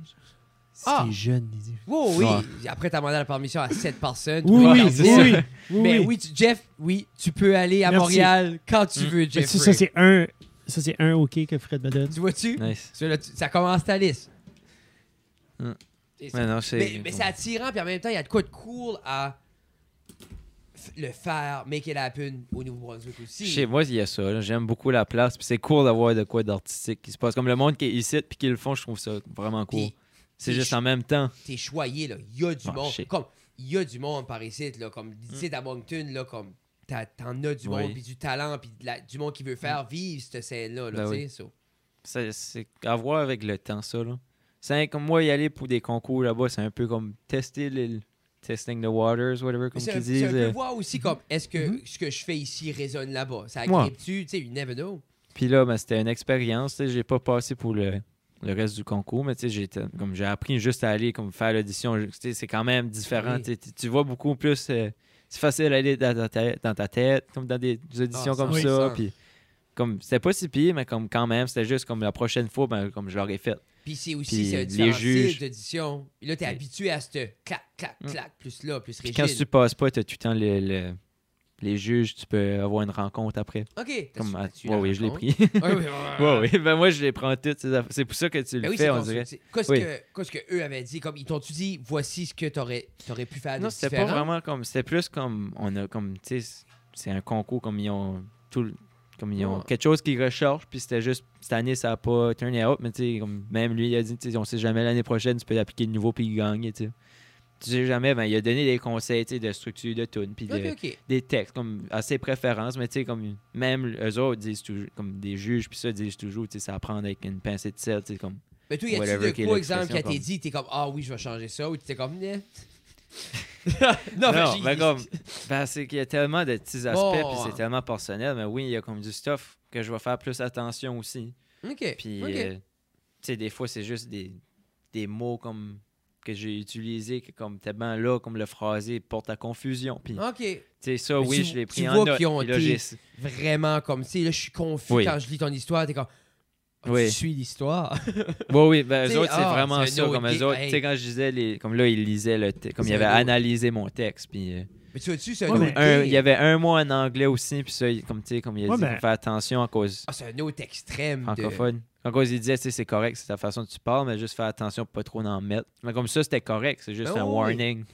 Si Ah! t'es jeune, il dit. Oui, oui. Ouais. Après, t'as demandé la permission à 7 personnes. Oui, oui, c'est oui, oui, oui, Mais oui. oui, tu- Jeff, oui, tu peux aller à Merci. Montréal quand tu Mm. veux, Mais Jeff. ça, ça, c'est un, ça, c'est un OK que Fred me donne. Tu vois-tu? Nice. Ça, là, tu- ça commence ta liste. Mm. C'est. Ouais, non, c'est- Mais, mais c'est attirant, puis en même temps, il y a de quoi de cool à le faire, make it happen au Nouveau-Brunswick aussi. Chez moi, il y a ça. J'aime beaucoup la place. Puis c'est cool d'avoir de quoi d'artistique qui se passe. Comme le monde qui est ici puis qui le font, je trouve ça vraiment cool. C'est juste en même temps. T'es choyé, là. Il y a du Ah, monde. shit. Comme, il y a du monde par ici, là. Comme, ici, à Moncton, là, comme, t'en as du Oui. monde, puis du talent, puis du monde qui veut faire vivre cette scène-là, là, Ben tu oui. sais. so. C'est- à voir avec le temps, ça. Là. C'est comme moi, y aller pour des concours là-bas, c'est un peu comme tester le testing the waters, whatever, comme qu'ils un, c'est disent. un peu euh. voir aussi comme, est-ce que Mhm. ce que je fais ici résonne là-bas? Ça Ouais. agrippe-tu? Tu sais, you never know. Puis là, ben, c'était une expérience. tu sais, J'ai pas passé pour le, le reste du concours, mais tu sais, j'ai comme j'ai appris juste à aller comme faire l'audition. Je- tu sais, C'est quand même différent. Oui. tu vois beaucoup plus. euh, c'est facile d'aller dans, ta tête- dans ta tête, comme dans des, des auditions Ah, comme ça. Puis comme c'était pas si pire, mais comme quand même, c'était juste comme la prochaine fois, ben, comme je l'aurais fait. Puis c'est aussi Puis c'est un les juges- d'audition. Là, t'es Oui. habitué à ce clac, clac, Mm. clac, plus là, plus Puis rigide. quand tu passes pas, t'as tout le temps le- le- les juges, tu peux avoir une rencontre après. OK. Comme, ah, t'as-tu ouais, oui, je l'ai pris. Ouais, ouais, oui, ben moi, je les prends toutes. C'est pour ça que tu le Ben oui, fais, on dirait. Qu'est-ce Oui. que, qu'est-ce que eux avaient dit? Comme, ils t'ont-tu dit, voici ce que t'aurais, t'aurais pu faire Non, c'était pas vraiment comme. C'était plus comme. On a comme. Tu sais, c'est un concours comme ils ont. Tout, comme ils ont Ouais. quelque chose qu'ils recherchent, puis c'était juste. Cette année, ça a pas turné out, mais tu comme même lui, il a dit, tu sais, on sait jamais l'année prochaine, tu peux appliquer de nouveau, puis il gagne, tu sais. Tu sais jamais, ben, il a donné des conseils, de structure de tune, puis de- des textes, comme à ses préférences, mais tu sais, comme même eux autres disent toujours, comme des juges, puis ça, disent toujours, tu sais, ça à prendre avec une pincée de sel, tu sais, comme. Mais toi, y a-tu de quoi, exemple, qui a été dit, t'es comme, ah oui, je vais changer ça, ou t'es comme, Non, j'ai- mais comme. Ben, c'est qu'il y a tellement de petits aspects, puis c'est tellement personnel, mais oui, il y a comme du stuff que je vais faire plus attention aussi. OK. Puis, euh, tu sais, des fois, c'est juste des, des mots comme que j'ai utilisés, que comme tellement là, comme le phrasé porte à confusion. Puis, OK. tu sais, ça, oui, tu- je l'ai tu pris en vois note. ont là, Vraiment comme, tu sais, là, je suis confus Oui. quand je lis ton histoire, t'es comme, Oui. tu suis l'histoire. Oui, oui, ben, eux autres, c'est ah, vraiment ça. Comme eux autres, hey. tu sais, quand je disais, les, comme là, ils lisaient le texte, comme ils avaient analysé mon texte, puis. euh, mais tu vois-tu, c'est un Ouais, autre un- il y avait un mot en anglais aussi, puis ça, comme tu sais, comme il a Ouais, dit, ben- faut faire attention à cause Ah, c'est un autre extrême. de- francophone. En cause, il disait, tu sais, c'est correct, c'est ta façon dont tu parles, mais juste faire attention pour pas trop en mettre. Mais comme ça, c'était correct, c'est juste Ben un oui. warning.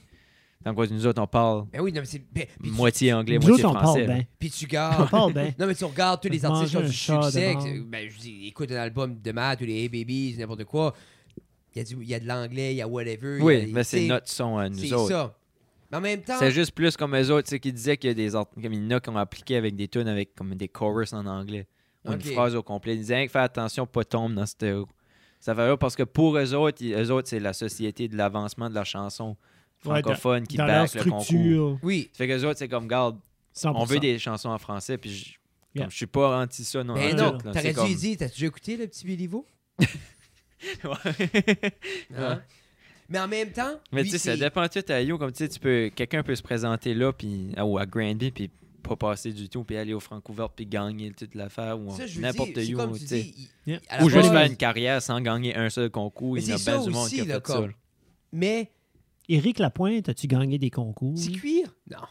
En cause, nous autres, on parle Ben oui, non, mais c'est. ben, puis, tu, moitié anglais, Nous moitié autres, on français. parle là. bien. puis tu On gardes. parle bien. Non, mais tu regardes tous les artistes qui ont du un chat succès. devant. que- Ben, je dis, écoute un album de Matt ou les Hey Babies, n'importe quoi. Il y, a du- il y a de l'anglais, il y a whatever. il y a Oui, mais c'est notre son à nous C'est autres. ça. Mais en même temps. C'est juste plus comme eux autres, tu sais, qui disaient qu'il y a des art- comme il y en a qui ont appliqué avec des tunes avec comme des chorus en anglais. Ou Ok. une phrase au complet. Ils disaient faire attention pas tomber dans cette. Ça fait là parce que pour eux autres, ils- eux autres, c'est la société de l'avancement de la chanson Ouais, francophone qui Dans leur le concours. Oui. Ça fait que les autres, c'est comme, garde, 100%. on veut des chansons en français, puis je, Yeah. comme je suis pas anti ça non. Mais en non, t'aurais dû comme- dire, t'as-tu déjà écouté le petit Béliveau? Ouais. Hein? Mais en même temps. Mais tu sais, ça c'est- dépend tout à You. Comme tu sais, tu peux, quelqu'un peut se présenter là, puis ou à Granby, puis pas passer du tout, puis aller au Francouvert, puis gagner toute l'affaire, ou Ça, je veux n'importe où. comme tu dis. il- Yeah. Ou juste faire une carrière sans gagner un seul concours. Mais Il y a c'est bien ça du monde aussi, qui a fait ça. Mais, Éric Lapointe, as-tu gagné des concours? petit cuir? Non.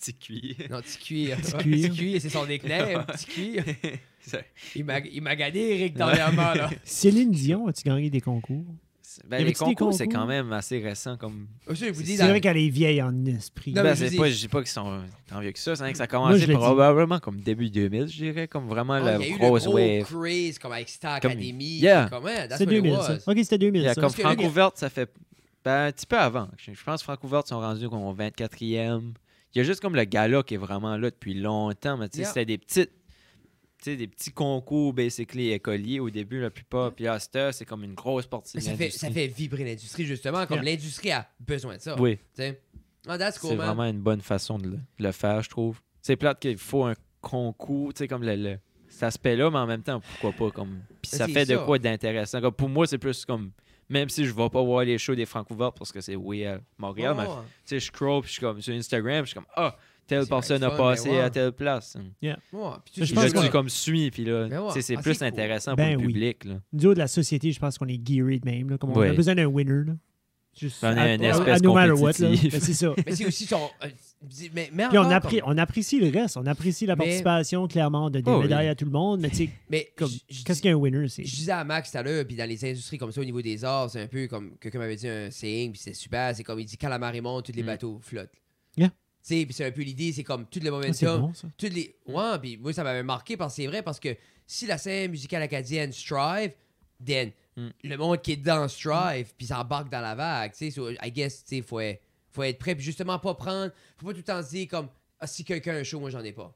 Petit cuir. Non, petit cuir. Petit cuir. C'est son éclair. Petit cuir. Il m'a il m'a gagné, Eric, dernièrement, là. Céline Dion, as-tu gagné des concours? Ben, les concours, c'est concours? quand même assez récent. Comme... Ça, je vous dis, C'est dans- vrai qu'elle est vieille en esprit. Non, Ben, mais je c'est dis- pas, dis pas qu'ils sont tant vieux que ça. C'est vrai que ça a commencé dit. probablement comme début 2000, je dirais. Comme vraiment Ah, la il y a eu le grosse gros wave. craze comme avec Star Comme- Academy. Yeah. Comme, hein, that's C'était what it 2000, was. ça. Ok, c'était 2000, Il y a ça. comme Parce que- Francouverte, ça fait ben, un petit peu avant. Je, pense que Francouverte sont rendus comme au 24e. Il y a juste comme le gala qui est vraiment là depuis longtemps. Mais tu sais, Yeah. c'était des petites. des petits concours, basically, écoliers au début, la plupart. Puis à cette heure, c'est comme une grosse partie ça fait, ça fait vibrer l'industrie, justement, comme Yeah. l'industrie a besoin de ça. Oui. Ah, cool, c'est man. vraiment une bonne façon de le, de le faire, je trouve. C'est plate qu'il faut un concours, tu sais, comme le, le- cet aspect-là, mais en même temps, pourquoi pas? Comme... Puis ça fait de quoi d'intéressant. Pour moi, c'est plus comme. Même si je vais pas voir les shows des Francouverts parce que c'est oui à Montréal, mais tu sais, je scroll, puis je suis comme sur Instagram, puis je suis comme, ah, telle personne a fun, passé ouais. à telle place. Ouais, puis tu- Mais je pense là, qu'on- tu comme suis, puis là, Ben ouais. c'est Ah, plus cool. intéressant Ben pour le oui. public. Là. Nous autres, la société, je pense qu'on est geared de même. Là, comme on a besoin d'un winner. Là. Juste On est une espèce no matter what, c'est ça. Mais c'est aussi son. euh, mais, mais Puis on, encore, appré- comme- on apprécie le reste. On apprécie la Mais- participation, clairement, de des Oh oui. médailles à tout le monde. Mais tu sais, Mais qu'est-ce qu'un winner, c'est? Je disais à Max tout à l'heure, puis dans les industries comme ça, au niveau des arts, c'est un peu comme quelqu'un m'avait dit un saying, puis c'est super. C'est comme il dit quand la marée monte, tous les Mm. bateaux flottent. Yeah. Tu sais, puis c'est un peu l'idée, c'est comme tout le Ah, momentum. bon, ça. toutes les. Ouais, puis moi, ça m'avait marqué parce que c'est vrai, parce que si la scène musicale acadienne strive, then Mm. le monde qui est dedans strive, puis s'embarque dans la vague. Tu sais, so, I guess, tu sais, faut, être- faut être prêt, puis justement pas prendre. Faut pas tout le temps se dire comme, ah, si quelqu'un a un show, moi, j'en ai pas.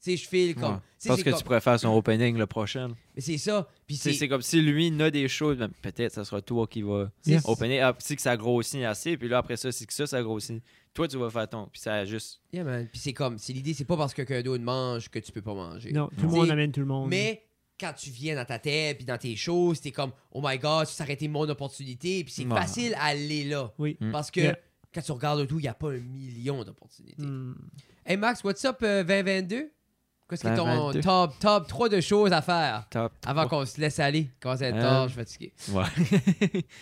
Tu sais, je file comme. Ouais. tu sais, Parce que comme- tu pourrais faire son opening le prochain. Mais c'est ça. Puis c'est. C'est comme si lui il a des choses, ben, peut-être ça sera toi qui va Yeah. opener. Ah, si que ça grossit assez, puis là après ça, si que ça, ça grossit. Toi, tu vas faire ton. Puis ça juste. Yeah, man. Puis c'est comme, c'est l'idée, c'est pas parce que quelqu'un d'autre mange que tu peux pas manger. Non, tout le monde amène tout le monde. Mais quand tu viens dans ta tête puis dans tes choses, t'es comme oh my god, ça aurait été mon opportunité. Puis c'est Ouais. facile à aller là. Oui. Mm. Parce que Yeah. quand tu regardes autour, il n'y a pas un million d'opportunités. Hmm. Hey Max, what's up euh, 2022? Qu'est-ce qui est ton 22. top, top 3 de choses à faire Top. avant qu'on se laisse aller? À être Euh, tard, je suis fatigué. Ouais.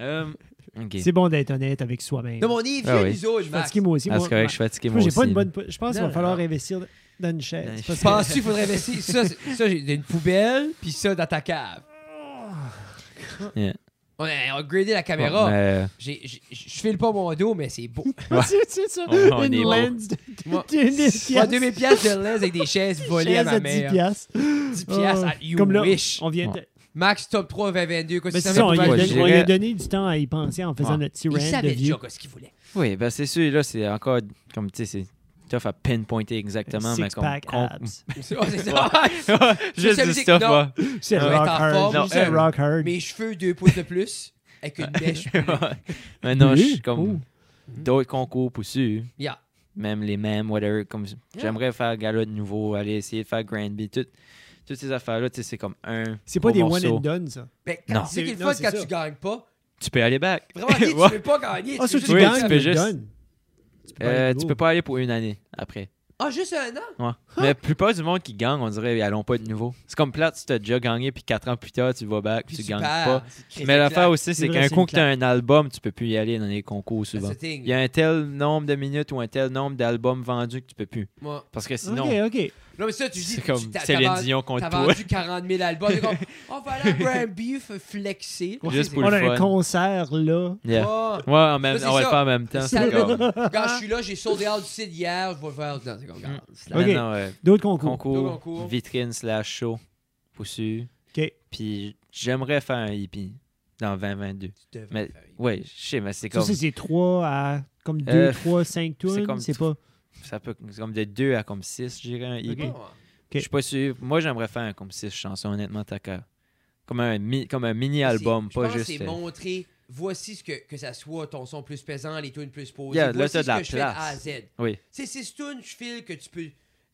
Euh, ok. C'est bon d'être honnête avec soi-même. Non, mais on est vieux, Ah oui. nous autres, Je Max. fatigué moi aussi. Ah, c'est correct, je suis fatigué moi, moi j'ai pas aussi, une là. bonne. Je pense qu'il va falloir non. investir dans une chaise. Que- Penses-tu qu'il faudrait investir? Ça, ça j'ai une poubelle, puis ça dans ta cave? Yeah. On a, on a gradé la caméra. Bon, mais, J'ai- j'ai- Je file pas mon dos, mais c'est beau. Ouais. c'est ça. On- on une est bon. lens de, de, de, Moi, 2000 pièces de lens avec des chaises volées à ma à 10 mère. piastres. 10 piastres, Oh, à you Comme là, wish. on vient de... Max top 3 2022. Quoi, Mais si ça on, lui a donné, a donné du temps à y penser en faisant Ouais. notre petit Il rant savait vieux. déjà ce qu'il voulait. Oui, ben c'est sûr, là, c'est encore, comme tu sais, c'est tough à pinpointer exactement, mais comme... Six-pack con- abs. Oh, c'est ça. Juste du stuff, non. ouais. C'est rock hard. c'est rock hard. Mes cheveux, deux pouces de plus, avec une mèche. mais non, je suis comme Oh. d'autres concours poussus, Yeah. même les mêmes, whatever, comme j'aimerais faire gala de nouveau, aller essayer de faire Granby, tout, toutes ces affaires-là, tu sais, c'est comme un C'est pas des one and done, ça. Mais Non. c'est qu'il c'est quand ça. tu gagnes pas. Tu peux aller back. Vraiment, Ouais. tu peux pas gagner. Ah, peux tu Oui, juste gagnes, tu peux juste- done. Tu peux Euh, tu go. peux pas aller pour une année après. Ah, juste un an? Ouais. Mais la plupart du monde qui gagne, on dirait, ils allons pas de nouveau. C'est comme plate si t'as déjà gagné, puis quatre ans plus tard, tu vas back, Puis tu tu gagnes perds. pas. Mais l'affaire aussi, c'est qu'un coup que t'as un album, tu peux plus y aller dans les concours souvent. Il y a un tel nombre de minutes ou un tel nombre d'albums vendus que tu peux plus. Moi. Parce que sinon, Ok, ok. Non, mais ça, tu dis. c'est tu- comme Céline Dion contre T'as vendu 40 000 albums. Comme, on va aller à Granby f- flexer. Juste C'est- pour On le a un concert là. Yeah. Ouais, en même, Ça, c'est on va le ça. faire en même temps. Ça, comme... Quand je suis là, j'ai sold out du site hier, je vais le faire. Non, c'est comme, regarde, c'est Non, Ok. non, ouais. D'autres concours. Concours, vitrine slash show, poussu. Ok. Puis j'aimerais faire un hippie dans 2022. Tu devrais Mais- faire. Ouais, je sais, mais c'est Ça, comme... c'est- c'est 3 à comme 2, Euh, 3, 5 c'est tunes. comme- C'est pas. Ça peut c'est comme de 2 à comme 6, je dirais, un hippie. Ok. Ah, Je suis pas sûr. Moi, j'aimerais faire un comme 6 chansons, honnêtement, ta cœur. Comme un, mi- comme un mini-album, c'est- pas je pense juste... c'est euh, montrer, voici ce que, que ça soit ton son plus pesant, les tunes plus posées. Yeah, là, voici de ce la que je fais de A à. Z. Oui, C'est ces tunes, je file que tu peux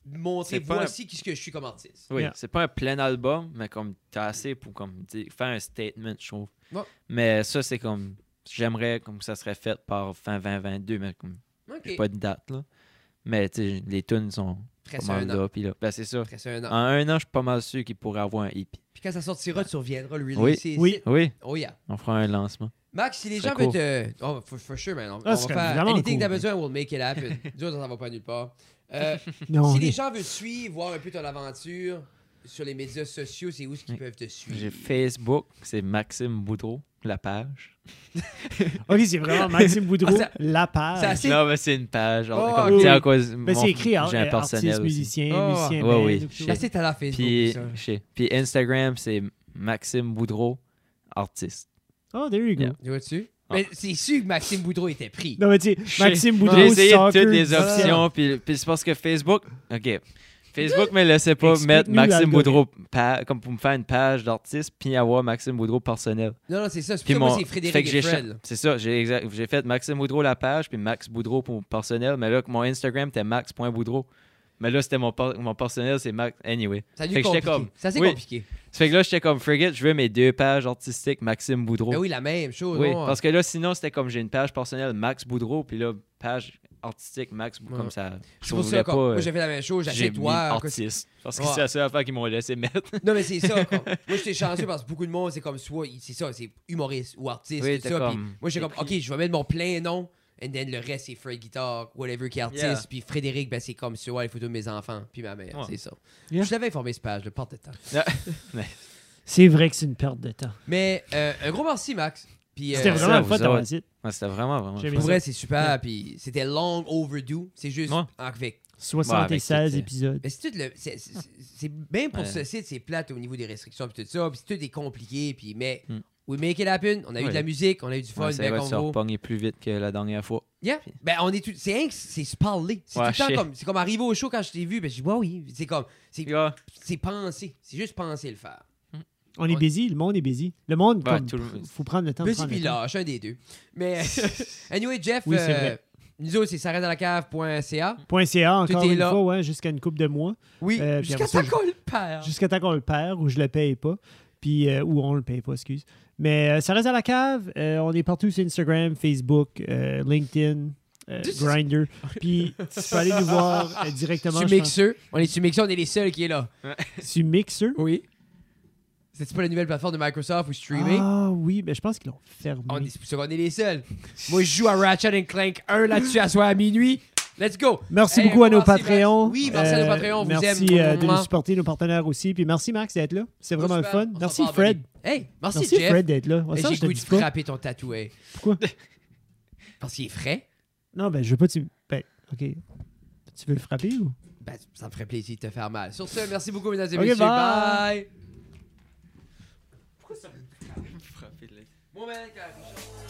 montrer, un- voici qui ce que je suis comme artiste. oui. Yeah. C'est pas un plein album, mais comme t'as assez pour comme dire- faire un statement, je trouve. Mais ça, c'est comme... J'aimerais comme que ça serait fait par fin 2022, mais comme Ok. pas de date, là. Mais tu sais, les tunes sont Presque pas mal un an. là, puis là. Ben, c'est ça. Un En an. un an, je suis pas mal sûr qu'il pourrait avoir un hippie. Puis quand ça sortira, tu reviendras le Oui. Oui. ici. Oui, Oh yeah. on fera un lancement. Max, si les gens veulent te. Oh, for, for sure, man. On, on Ah, va ce serait faire anything cool. t'as besoin, we'll make it happen. Autres, ça va pas nulle part. Euh, Non, si on les est- gens veulent te suivre, voir un peu ton aventure sur les médias sociaux, c'est où est-ce qu'ils Oui. peuvent te suivre? J'ai Facebook, c'est Maxime Boudreau, la page. Ok, c'est vraiment Maxime Boudreau, Ah, ça- la page. assez- Non, mais c'est une page. genre, Oh, comme, oui. à cause, Mais mon- c'est écrit hein, J'ai un euh, personnel artiste, aussi. musicien, Oh. musicien, Ouais, oui. ou tout. Là, c'est à la Facebook. Puis, ça. je sais. Puis Instagram, c'est Maxime Boudreau, artiste. Oh, there you go. Yeah. Tu vois-tu? Ah. Mais c'est sûr que Maxime Boudreau était pris. Non, mais tu sais, Maxime J'ai Boudreau, essayé soccer, toutes les options, puis, puis c'est parce que Facebook, OK. Facebook me laissait pas mettre Maxime. Boudreau pa- comme pour me faire une page d'artiste puis avoir Maxime Boudreau personnel. Non, non, c'est ça. C'est Puis pour ça, moi, mon- c'est fait Frédéric que et Fred. C'est ça, j'ai exact- j'ai fait Maxime Boudreau la page puis Max Boudreau pour personnel, mais là mon Instagram était max.boudreau. Mais là c'était mon mon personnel c'est Max anyway. Ça Fait compliqué. comme- C'est assez oui. compliqué. Ça fait que là j'étais comme frigate, je veux mes deux pages artistiques Maxime Boudreau. Ben oui, la même chose. Oui, non? parce que là sinon c'était comme j'ai une page personnelle Max Boudreau puis là page artistique Max Ouais. comme ça. C'est je pour ça pas, moi, euh, j'ai fait la même chose. j'ai toi. artiste parce que Ouais. c'est la seule affaire qu'ils m'ont laissé mettre. Non, mais c'est ça. Moi, j'étais chanceux parce que beaucoup de monde, c'est comme soit, c'est ça, c'est humoriste ou artiste. Oui, tout ça. Comme- moi, j'étais comme. OK, je vais mettre mon plein nom. And then le reste, c'est Fred Guitar, whatever qui est artiste. Yeah. Puis Frédéric, ben, c'est comme sur ouais, les photos de mes enfants. Puis ma mère, Ouais. c'est ça. Yeah. Je t'avais informé ce page, de porte de temps. C'est vrai que c'est une perte de temps. Mais euh, un gros merci, Max. Puis, C'était euh, vraiment le fun d'avoir dit. Ouais, c'était vraiment vraiment. Pour vrai, c'est super. Puis c'était long overdue. C'est juste Ouais. avec 76 Ouais, avec tout, épisodes. Mais c'est le. bien pour Ouais. ce site, c'est plate au niveau des restrictions puis tout ça. Puis tout est compliqué. Puis mais Hmm. We make it happen. On a eu de la musique, on a eu du fun, Ouais, ça bien va se convo. repogner plus vite que la dernière fois. Yeah. Ben on est tout. C'est rien que c'est se parler. C'est Ouais, tout le temps comme. C'est comme arriver au show quand je t'ai vu. Ben je dis ouais oui. C'est comme. C'est Yeah. penser. C'est juste penser le faire. On est busy, le monde est busy. Le monde, Ouais, comme, tout le- faut prendre le temps de Busy prendre puis le temps. lâche, un des deux. Mais anyway Jeff. Oui, c'est euh. Nous autres, c'est s'arrête-à-la-cave.ca. Point .ca, Tout encore une là. fois, ouais, jusqu'à une couple de mois. Oui, Euh, jusqu'à ça, temps qu'on le perd. Jusqu'à temps qu'on le perd ou je le paye pas. Puis, euh, ou on le paye pas, excuse. Mais euh, ça reste à la cave. Euh, on est partout sur Instagram, Facebook, euh, LinkedIn, euh, Grinder. Puis tu peux aller nous voir euh, directement. Pense, Mixer. On est sur Mixer, on est les seuls qui est là. sur Mixer. Oui. C'est pas la nouvelle plateforme de Microsoft ou streaming? Ah oui, mais je pense qu'ils l'ont fermé. On est, c'est pour ça qu'on est les seuls. Moi, je joue à Ratchet and Clank 1 là-dessus à soir à minuit. Let's go! Merci Hey, beaucoup à nos Patreons. Oui, merci à nos Patreons, on vous merci aime, euh, de nous supporter, nos partenaires aussi. Puis merci Max d'être là. C'est vraiment le fun. Merci Fred. Hey, merci, Merci Jeff. Fred d'être là. Ça, J'ai goût de frapper ton tatoué. Pourquoi? Parce qu'il est frais. Non, ben je veux pas. Tu... Ben, ok. Tu veux le frapper ou? Ben, ça me ferait plaisir de te faire mal. Sur ce, merci beaucoup, mesdames et messieurs. bye. Bye! Frapper le- Bon, ben, quand-